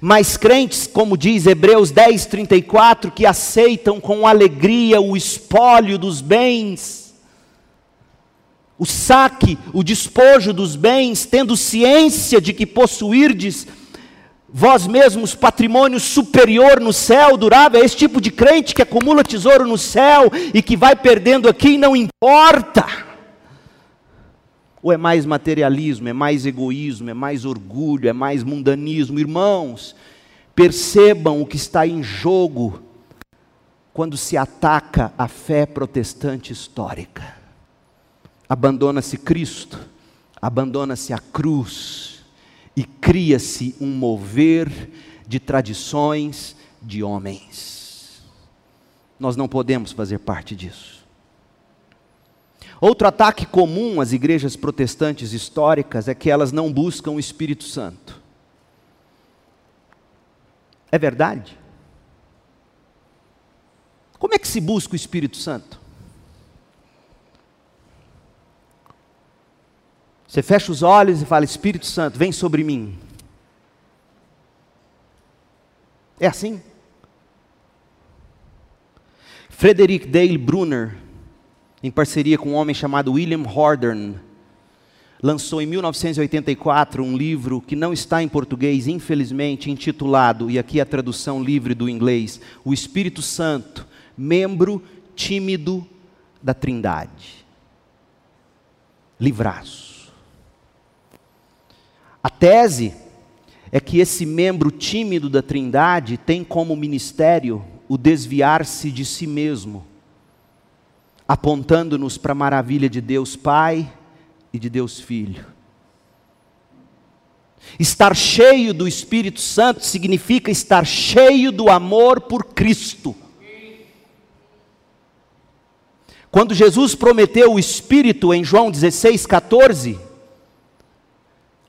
Mas crentes, como diz Hebreus 10, 34, que aceitam com alegria o espólio dos bens, o saque, o despojo dos bens, tendo ciência de que possuirdes vós mesmos patrimônio superior no céu, durável, é esse tipo de crente que acumula tesouro no céu e que vai perdendo aqui não importa. Ou é mais materialismo, é mais egoísmo, é mais orgulho, é mais mundanismo? Irmãos, percebam o que está em jogo quando se ataca a fé protestante histórica. Abandona-se Cristo, abandona-se a cruz e cria-se um mover de tradições de homens. Nós não podemos fazer parte disso. Outro ataque comum às igrejas protestantes históricas é que elas não buscam o Espírito Santo. É verdade? Como é que se busca o Espírito Santo? Você fecha os olhos e fala: Espírito Santo, vem sobre mim. É assim? Frederick Dale Brunner, em parceria com um homem chamado William Hordern, lançou em 1984 um livro que não está em português, infelizmente, intitulado, e aqui a tradução livre do inglês, O Espírito Santo, membro tímido da Trindade. Livraço. A tese é que esse membro tímido da Trindade tem como ministério o desviar-se de si mesmo, apontando-nos para a maravilha de Deus Pai e de Deus Filho. Estar cheio do Espírito Santo significa estar cheio do amor por Cristo. Quando Jesus prometeu o Espírito em João 16, 14,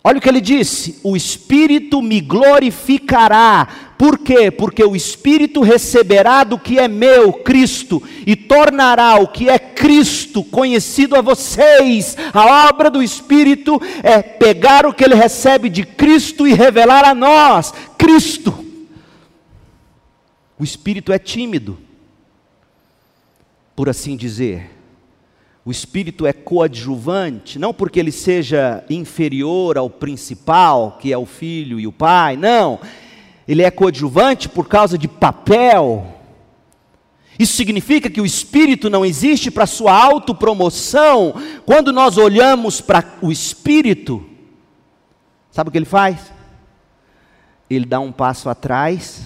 Olha o que ele disse: o Espírito me glorificará. Por quê? Porque o Espírito receberá do que é meu, Cristo, e tornará o que é Cristo conhecido a vocês. A obra do Espírito é pegar o que ele recebe de Cristo e revelar a nós, Cristo. O Espírito é tímido, por assim dizer o espírito é coadjuvante, não porque ele seja inferior ao principal, que é o filho e o pai, não. Ele é coadjuvante por causa de papel. Isso significa que o espírito não existe para sua autopromoção. Quando nós olhamos para o espírito, sabe o que ele faz? Ele dá um passo atrás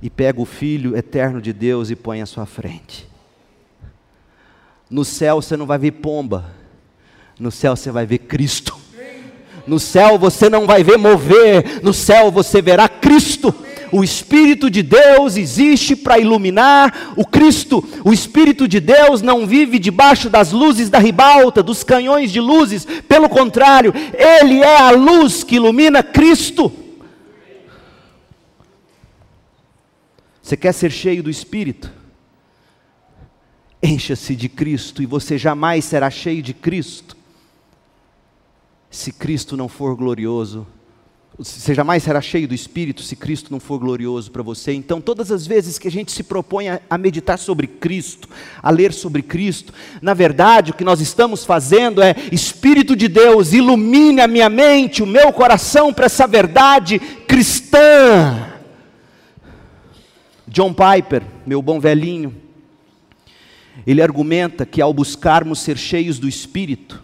e pega o filho eterno de Deus e põe à sua frente. No céu você não vai ver pomba, no céu você vai ver Cristo. No céu você não vai ver mover, no céu você verá Cristo. O Espírito de Deus existe para iluminar o Cristo. O Espírito de Deus não vive debaixo das luzes da ribalta, dos canhões de luzes. Pelo contrário, Ele é a luz que ilumina Cristo. Você quer ser cheio do Espírito? Encha-se de Cristo e você jamais será cheio de Cristo. Se Cristo não for glorioso, você jamais será cheio do Espírito se Cristo não for glorioso para você. Então, todas as vezes que a gente se propõe a, meditar sobre Cristo, a ler sobre Cristo, na verdade o que nós estamos fazendo é: Espírito de Deus, ilumine a minha mente, o meu coração para essa verdade cristã. John Piper, meu bom velhinho, ele argumenta que ao buscarmos ser cheios do Espírito,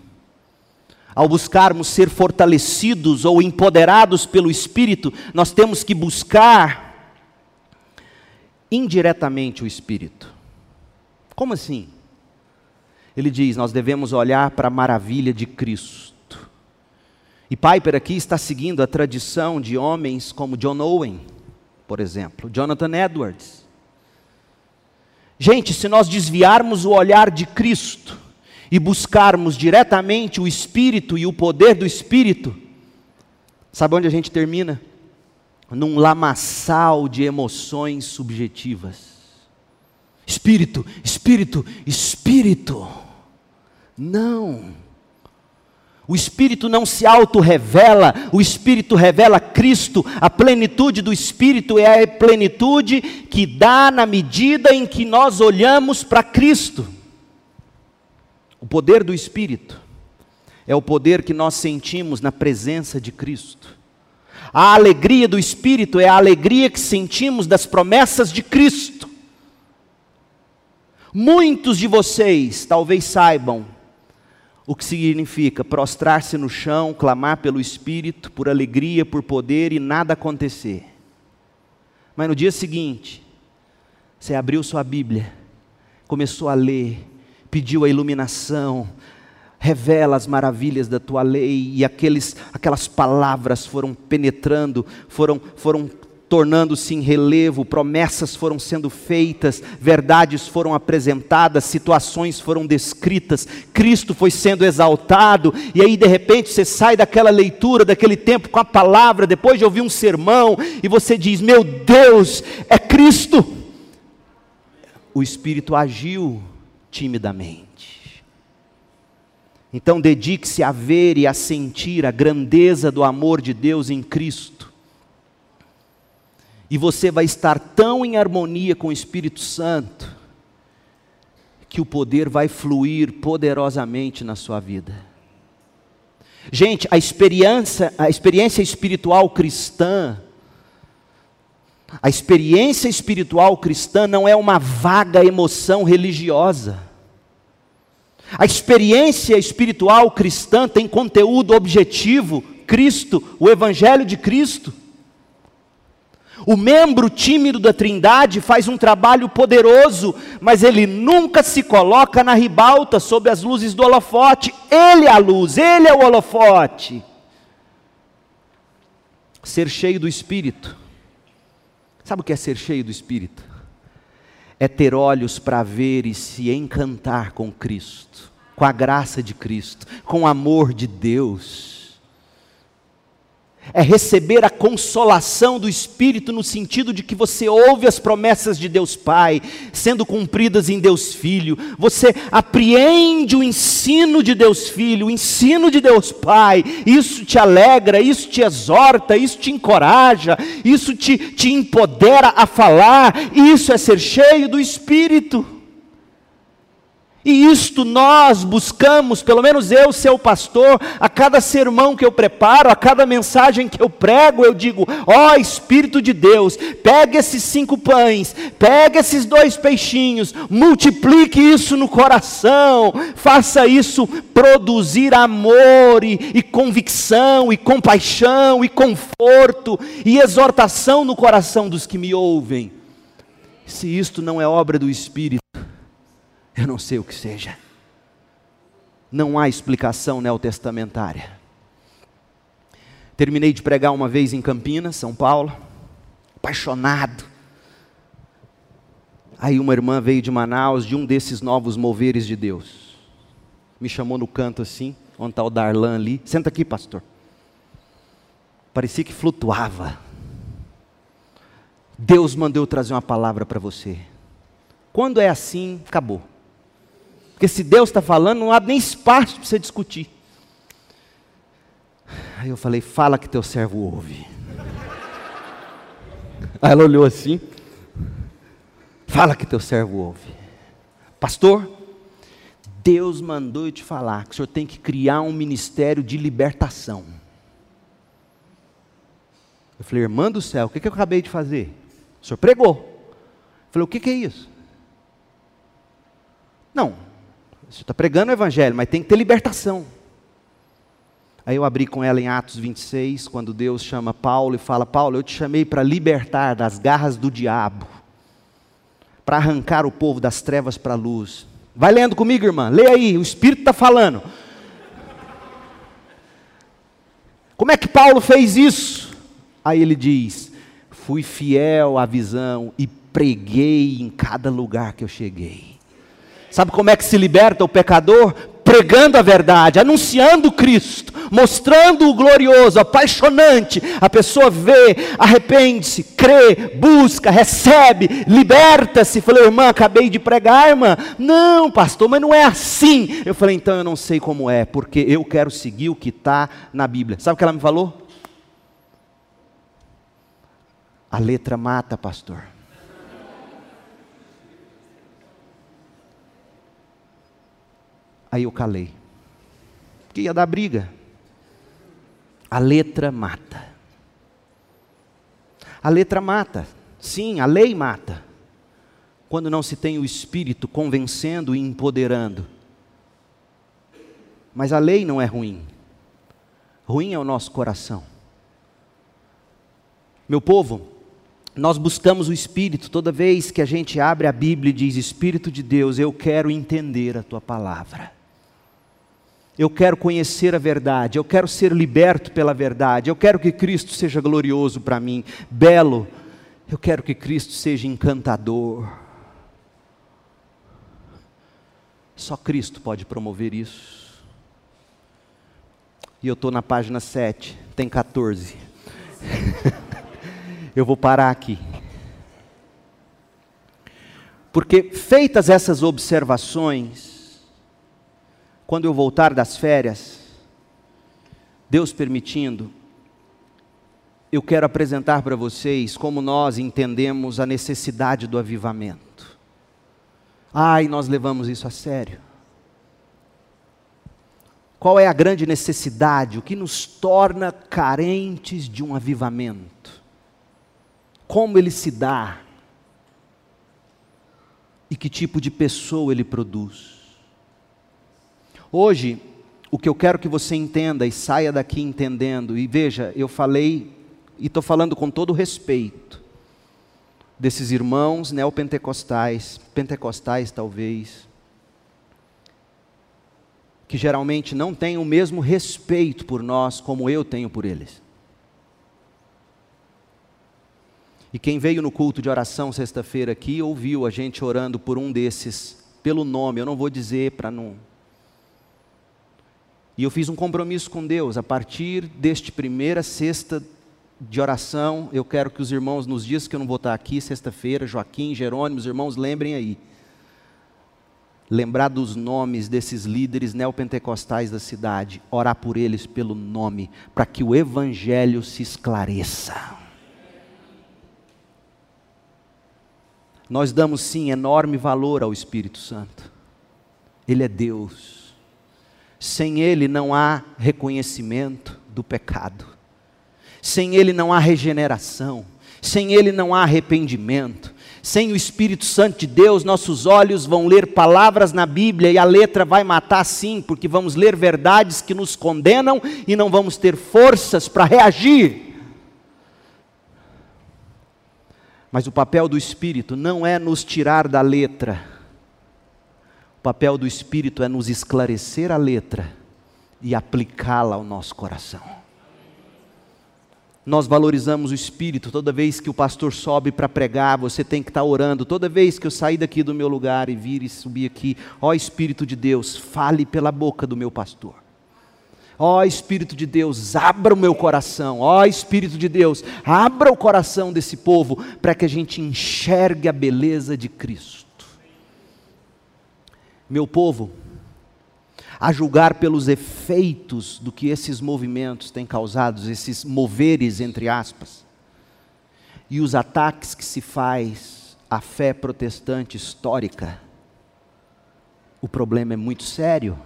ao buscarmos ser fortalecidos ou empoderados pelo Espírito, nós temos que buscar indiretamente o Espírito. Como assim? Ele diz: nós devemos olhar para a maravilha de Cristo. E Piper aqui está seguindo a tradição de homens como John Owen, por exemplo, Jonathan Edwards. Gente, se nós desviarmos o olhar de Cristo e buscarmos diretamente o Espírito e o poder do Espírito, sabe onde a gente termina? Num lamaçal de emoções subjetivas. Espírito, Espírito, Espírito. Não. O Espírito não se auto-revela, o Espírito revela Cristo. A plenitude do Espírito é a plenitude que dá na medida em que nós olhamos para Cristo. O poder do Espírito é o poder que nós sentimos na presença de Cristo. A alegria do Espírito é a alegria que sentimos das promessas de Cristo. Muitos de vocês talvez saibam o que significa prostrar-se no chão, clamar pelo Espírito, por alegria, por poder e nada acontecer. Mas no dia seguinte, você abriu sua Bíblia, começou a ler, pediu a iluminação, revela as maravilhas da tua lei, e aqueles, aquelas palavras foram penetrando, foram, foram tornando-se em relevo, promessas foram sendo feitas, verdades foram apresentadas, situações foram descritas, Cristo foi sendo exaltado, e aí de repente você sai daquela leitura, daquele tempo com a palavra, depois de ouvir um sermão, e você diz: Meu Deus, é Cristo. O Espírito agiu timidamente. Então dedique-se a ver e a sentir a grandeza do amor de Deus em Cristo. E você vai estar tão em harmonia com o Espírito Santo, que o poder vai fluir poderosamente na sua vida. Gente, a experiência, a experiência espiritual cristã, a experiência espiritual cristã não é uma vaga emoção religiosa. A experiência espiritual cristã tem conteúdo objetivo, Cristo, o Evangelho de Cristo. O membro tímido da Trindade faz um trabalho poderoso, mas ele nunca se coloca na ribalta sob as luzes do holofote. Ele é a luz, ele é o holofote. Ser cheio do Espírito. Sabe o que é ser cheio do Espírito? é ter olhos para ver e se encantar com Cristo, com a graça de Cristo, com o amor de Deus é receber a consolação do Espírito no sentido de que você ouve as promessas de Deus Pai sendo cumpridas em Deus Filho, você apreende o ensino de Deus Filho, o ensino de Deus Pai, isso te alegra, isso te exorta, isso te encoraja, isso te, te empodera a falar, isso é ser cheio do Espírito. E isto nós buscamos, pelo menos eu, seu pastor, a cada sermão que eu preparo, a cada mensagem que eu prego, eu digo: ó oh, Espírito de Deus, pega esses cinco pães, pega esses dois peixinhos, multiplique isso no coração, faça isso produzir amor e, e convicção, e compaixão, e conforto, e exortação no coração dos que me ouvem. Se isto não é obra do Espírito, eu não sei o que seja. Não há explicação neotestamentária. Terminei de pregar uma vez em Campinas, São Paulo, apaixonado. Aí uma irmã veio de Manaus, de um desses novos moveres de Deus. Me chamou no canto assim, onde está o Darlan ali. Senta aqui, pastor. Parecia que flutuava. Deus mandou trazer uma palavra para você. Quando é assim, acabou. Porque se Deus está falando, não há nem espaço para você discutir. Aí eu falei, fala que teu servo ouve. Aí ela olhou assim, fala que teu servo ouve. Pastor, Deus mandou eu te falar que o senhor tem que criar um ministério de libertação. Eu falei, irmã do céu, o que, que eu acabei de fazer? O senhor pregou. Eu falei, o que, que é isso? Não, você está pregando o Evangelho, mas tem que ter libertação. Aí eu abri com ela em Atos 26, quando Deus chama Paulo e fala: Paulo, eu te chamei para libertar das garras do diabo, para arrancar o povo das trevas para a luz. Vai lendo comigo, irmã, lê aí, o Espírito está falando. Como é que Paulo fez isso? Aí ele diz: Fui fiel à visão e preguei em cada lugar que eu cheguei. Sabe como é que se liberta o pecador? Pregando a verdade, anunciando Cristo, mostrando o glorioso, apaixonante. A pessoa vê, arrepende-se, crê, busca, recebe, liberta-se. Falei, irmã, acabei de pregar, irmã. Não, pastor, mas não é assim. Eu falei, então eu não sei como é, porque eu quero seguir o que está na Bíblia. Sabe o que ela me falou? A letra mata, pastor. Aí eu calei. Porque ia dar briga. A letra mata. A letra mata, sim, a lei mata. Quando não se tem o Espírito convencendo e empoderando. Mas a lei não é ruim. Ruim é o nosso coração. Meu povo, nós buscamos o Espírito toda vez que a gente abre a Bíblia e diz: Espírito de Deus, eu quero entender a tua palavra. Eu quero conhecer a verdade, eu quero ser liberto pela verdade, eu quero que Cristo seja glorioso para mim, belo, eu quero que Cristo seja encantador. Só Cristo pode promover isso. E eu estou na página 7, tem 14. [LAUGHS] eu vou parar aqui. Porque, feitas essas observações, quando eu voltar das férias, Deus permitindo, eu quero apresentar para vocês como nós entendemos a necessidade do avivamento. Ai, nós levamos isso a sério. Qual é a grande necessidade? O que nos torna carentes de um avivamento? Como ele se dá? E que tipo de pessoa ele produz? Hoje, o que eu quero que você entenda e saia daqui entendendo, e veja, eu falei, e estou falando com todo respeito, desses irmãos neopentecostais, pentecostais talvez, que geralmente não têm o mesmo respeito por nós como eu tenho por eles. E quem veio no culto de oração sexta-feira aqui ouviu a gente orando por um desses, pelo nome, eu não vou dizer para não e eu fiz um compromisso com Deus, a partir deste primeira sexta de oração, eu quero que os irmãos, nos dias que eu não vou estar aqui, sexta-feira, Joaquim, Jerônimo, os irmãos lembrem aí. Lembrar dos nomes desses líderes neopentecostais da cidade, orar por eles pelo nome, para que o evangelho se esclareça. Nós damos sim enorme valor ao Espírito Santo. Ele é Deus. Sem Ele não há reconhecimento do pecado. Sem Ele não há regeneração. Sem Ele não há arrependimento. Sem o Espírito Santo de Deus, nossos olhos vão ler palavras na Bíblia e a letra vai matar sim, porque vamos ler verdades que nos condenam e não vamos ter forças para reagir. Mas o papel do Espírito não é nos tirar da letra, papel do Espírito é nos esclarecer a letra e aplicá-la ao nosso coração. Nós valorizamos o Espírito toda vez que o pastor sobe para pregar, você tem que estar orando. Toda vez que eu sair daqui do meu lugar e vir e subir aqui, ó Espírito de Deus, fale pela boca do meu pastor. Ó Espírito de Deus, abra o meu coração. Ó Espírito de Deus, abra o coração desse povo para que a gente enxergue a beleza de Cristo meu povo, a julgar pelos efeitos do que esses movimentos têm causado, esses moveres, entre aspas, e os ataques que se faz à fé protestante histórica, o problema é muito sério.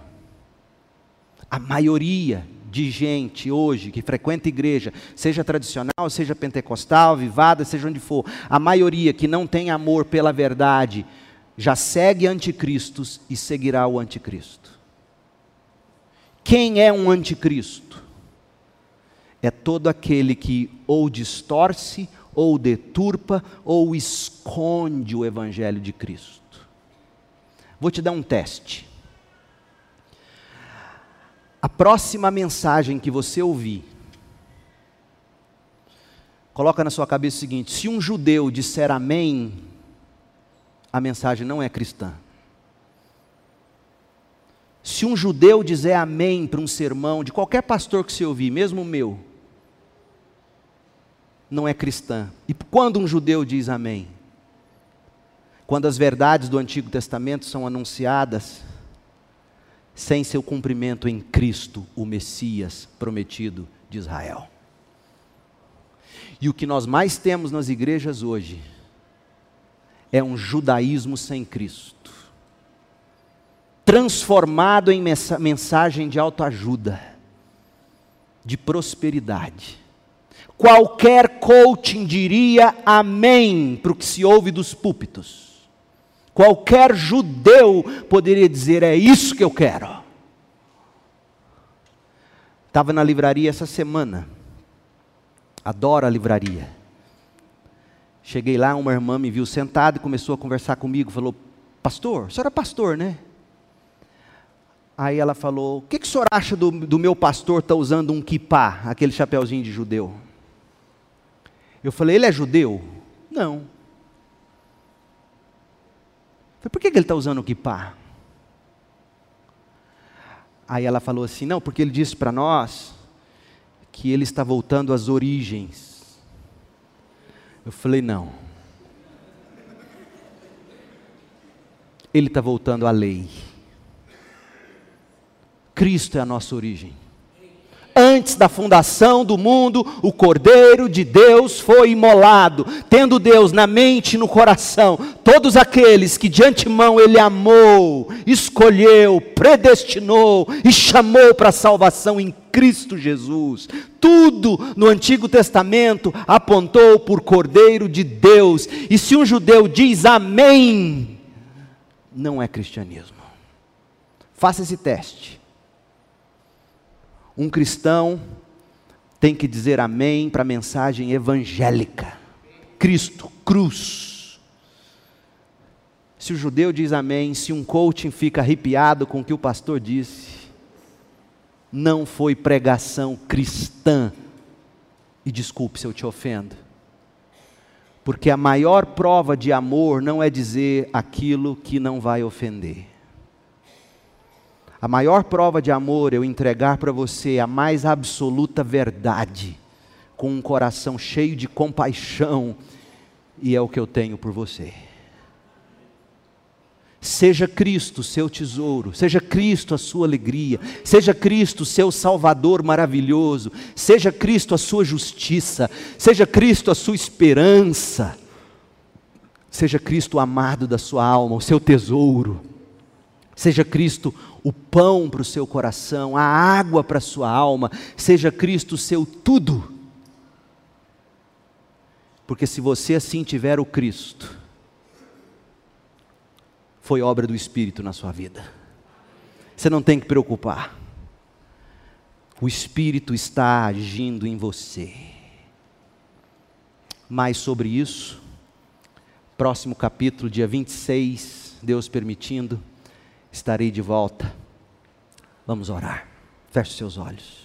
A maioria de gente hoje que frequenta igreja, seja tradicional, seja pentecostal, vivada, seja onde for, a maioria que não tem amor pela verdade, já segue anticristos e seguirá o anticristo. Quem é um anticristo? É todo aquele que ou distorce, ou deturpa, ou esconde o evangelho de Cristo. Vou te dar um teste. A próxima mensagem que você ouvir, coloca na sua cabeça o seguinte: se um judeu disser amém, a mensagem não é cristã. Se um judeu dizer amém para um sermão de qualquer pastor que você ouvir, mesmo o meu, não é cristã. E quando um judeu diz amém? Quando as verdades do Antigo Testamento são anunciadas sem seu cumprimento em Cristo, o Messias prometido de Israel. E o que nós mais temos nas igrejas hoje é um judaísmo sem Cristo, transformado em mensagem de autoajuda, de prosperidade. qualquer coaching diria amém para o que se ouve dos púlpitos. Qualquer judeu poderia dizer: é isso que eu quero. Estava na livraria essa semana. Adoro a livraria. Cheguei lá, uma irmã me viu sentado e começou a conversar comigo. Falou: Pastor, o senhor é pastor, né? Aí ela falou: O que, que o senhor acha do, do meu pastor estar tá usando um kippah, aquele chapeuzinho de judeu? Eu falei: Ele é judeu? Não. Falei, Por que, que ele está usando o kippah? Aí ela falou assim: não, porque ele disse para nós que ele está voltando às origens. Eu falei: não. Ele está voltando à lei. Cristo é a nossa origem. Antes da fundação do mundo, o Cordeiro de Deus foi imolado, tendo Deus na mente e no coração todos aqueles que de antemão Ele amou, escolheu, predestinou e chamou para a salvação em Cristo Jesus. Tudo no Antigo Testamento apontou por Cordeiro de Deus. E se um judeu diz amém, não é cristianismo. Faça esse teste. Um cristão tem que dizer amém para a mensagem evangélica. Cristo, cruz. Se o judeu diz amém, se um coaching fica arrepiado com o que o pastor disse, não foi pregação cristã. E desculpe se eu te ofendo. Porque a maior prova de amor não é dizer aquilo que não vai ofender. A maior prova de amor é eu entregar para você a mais absoluta verdade, com um coração cheio de compaixão, e é o que eu tenho por você. Seja Cristo seu tesouro, seja Cristo a sua alegria, seja Cristo seu Salvador maravilhoso, seja Cristo a sua justiça, seja Cristo a sua esperança, seja Cristo o amado da sua alma, o seu tesouro, seja Cristo o pão para o seu coração, a água para a sua alma, seja Cristo o seu tudo. Porque se você assim tiver o Cristo, foi obra do Espírito na sua vida. Você não tem que preocupar. O Espírito está agindo em você. Mais sobre isso, próximo capítulo, dia 26, Deus permitindo estarei de volta. Vamos orar. Feche seus olhos.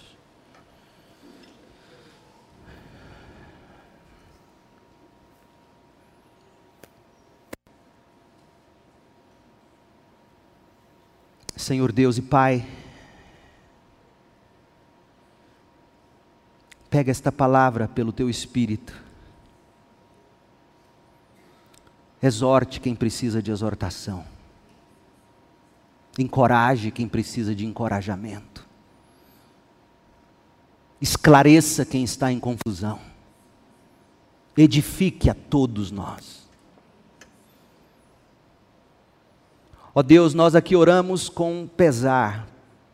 Senhor Deus e Pai, pega esta palavra pelo teu espírito. Exorte quem precisa de exortação encoraje quem precisa de encorajamento, esclareça quem está em confusão, edifique a todos nós. Ó Deus, nós aqui oramos com pesar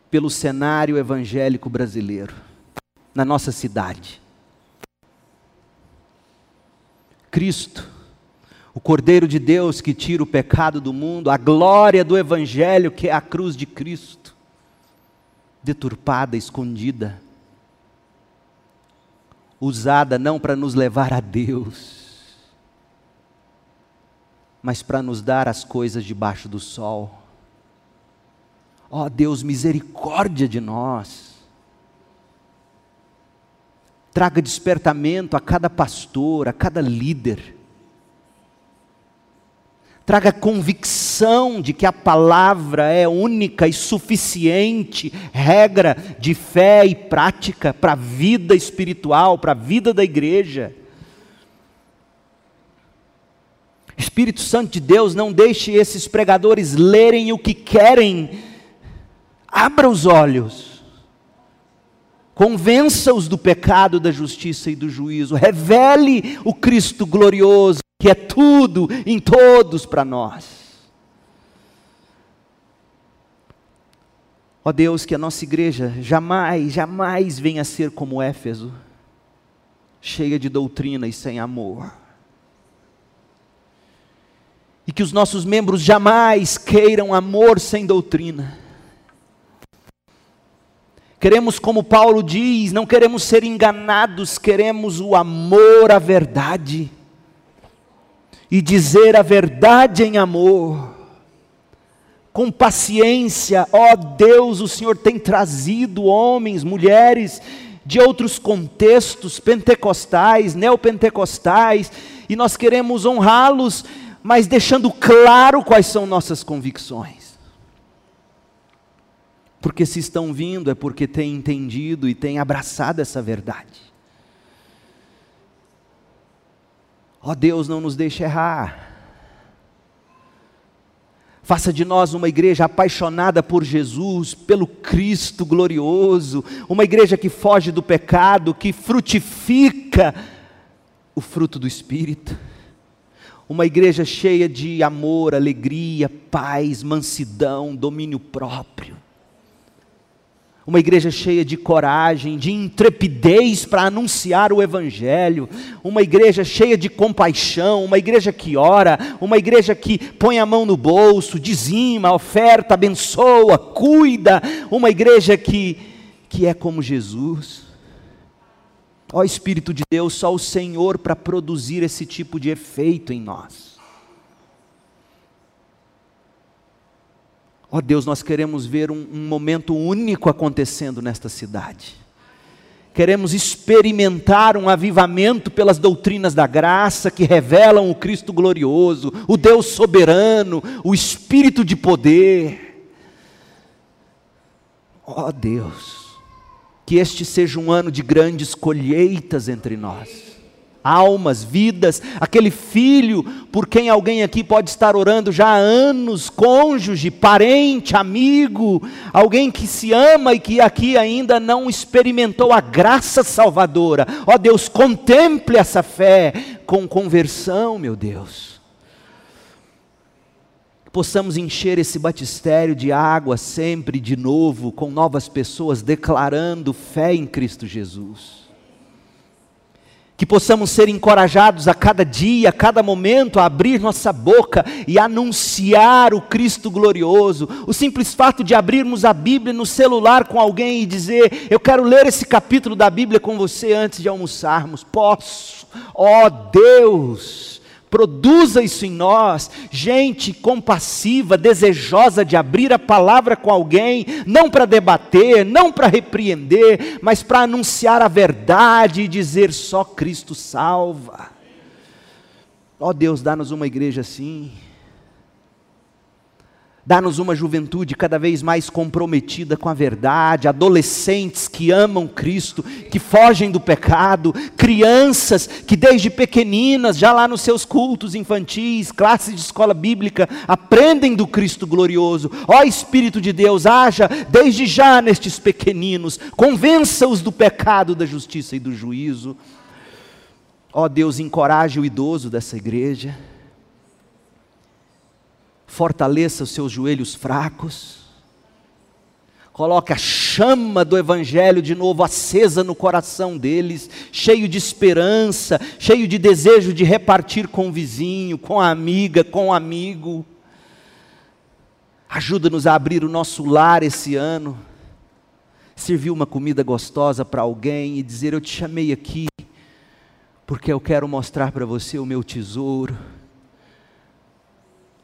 pelo cenário evangélico brasileiro, na nossa cidade. Cristo o Cordeiro de Deus que tira o pecado do mundo, a glória do Evangelho que é a cruz de Cristo, deturpada, escondida, usada não para nos levar a Deus, mas para nos dar as coisas debaixo do sol. Ó oh, Deus, misericórdia de nós. Traga despertamento a cada pastor, a cada líder traga convicção de que a palavra é única e suficiente regra de fé e prática para a vida espiritual, para a vida da igreja. Espírito Santo de Deus, não deixe esses pregadores lerem o que querem, abra os olhos, convença-os do pecado, da justiça e do juízo, revele o Cristo glorioso que é tudo em todos para nós. Ó Deus, que a nossa igreja jamais, jamais venha a ser como Éfeso, cheia de doutrina e sem amor. E que os nossos membros jamais queiram amor sem doutrina. Queremos, como Paulo diz, não queremos ser enganados, queremos o amor à verdade. E dizer a verdade em amor com paciência, ó Deus, o Senhor tem trazido homens, mulheres de outros contextos, pentecostais, neopentecostais, e nós queremos honrá-los, mas deixando claro quais são nossas convicções. Porque se estão vindo é porque têm entendido e têm abraçado essa verdade. Ó oh Deus, não nos deixe errar. Faça de nós uma igreja apaixonada por Jesus, pelo Cristo glorioso, uma igreja que foge do pecado, que frutifica o fruto do Espírito. Uma igreja cheia de amor, alegria, paz, mansidão, domínio próprio uma igreja cheia de coragem, de intrepidez para anunciar o Evangelho, uma igreja cheia de compaixão, uma igreja que ora, uma igreja que põe a mão no bolso, dizima, oferta, abençoa, cuida, uma igreja que, que é como Jesus. Ó Espírito de Deus, só o Senhor para produzir esse tipo de efeito em nós. Ó oh Deus, nós queremos ver um, um momento único acontecendo nesta cidade. Queremos experimentar um avivamento pelas doutrinas da graça que revelam o Cristo glorioso, o Deus soberano, o Espírito de poder. Ó oh Deus, que este seja um ano de grandes colheitas entre nós almas, vidas, aquele filho por quem alguém aqui pode estar orando já há anos, cônjuge, parente, amigo, alguém que se ama e que aqui ainda não experimentou a graça salvadora. Ó Deus, contemple essa fé com conversão, meu Deus. Possamos encher esse batistério de água sempre de novo, com novas pessoas declarando fé em Cristo Jesus que possamos ser encorajados a cada dia, a cada momento, a abrir nossa boca e anunciar o Cristo glorioso. O simples fato de abrirmos a Bíblia no celular com alguém e dizer: Eu quero ler esse capítulo da Bíblia com você antes de almoçarmos. Posso, ó oh, Deus produza isso em nós, gente compassiva, desejosa de abrir a palavra com alguém, não para debater, não para repreender, mas para anunciar a verdade e dizer só Cristo salva. Ó oh Deus, dá-nos uma igreja assim. Dá-nos uma juventude cada vez mais comprometida com a verdade, adolescentes que amam Cristo, que fogem do pecado, crianças que desde pequeninas, já lá nos seus cultos infantis, classes de escola bíblica, aprendem do Cristo glorioso. Ó Espírito de Deus, haja desde já nestes pequeninos, convença-os do pecado, da justiça e do juízo. Ó Deus, encoraje o idoso dessa igreja fortaleça os seus joelhos fracos, coloque a chama do Evangelho de novo acesa no coração deles, cheio de esperança, cheio de desejo de repartir com o vizinho, com a amiga, com o amigo. Ajuda-nos a abrir o nosso lar esse ano, servir uma comida gostosa para alguém e dizer: Eu te chamei aqui, porque eu quero mostrar para você o meu tesouro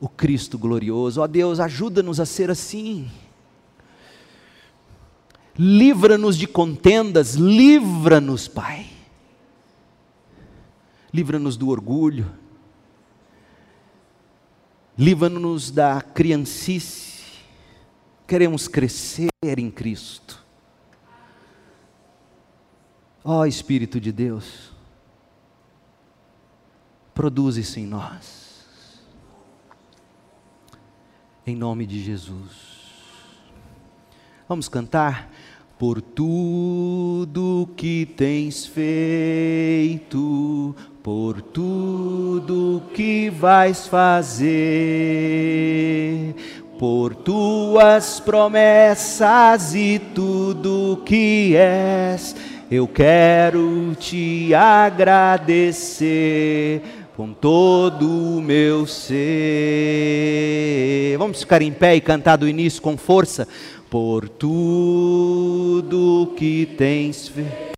o Cristo glorioso. Ó Deus, ajuda-nos a ser assim. Livra-nos de contendas, livra-nos, Pai. Livra-nos do orgulho. Livra-nos da criancice. Queremos crescer em Cristo. Ó Espírito de Deus, produz isso em nós em nome de Jesus. Vamos cantar? Por tudo que tens feito, por tudo que vais fazer, por tuas promessas e tudo que és eu quero te agradecer com todo o meu ser. Vamos ficar em pé e cantar do início com força. Por tudo que tens feito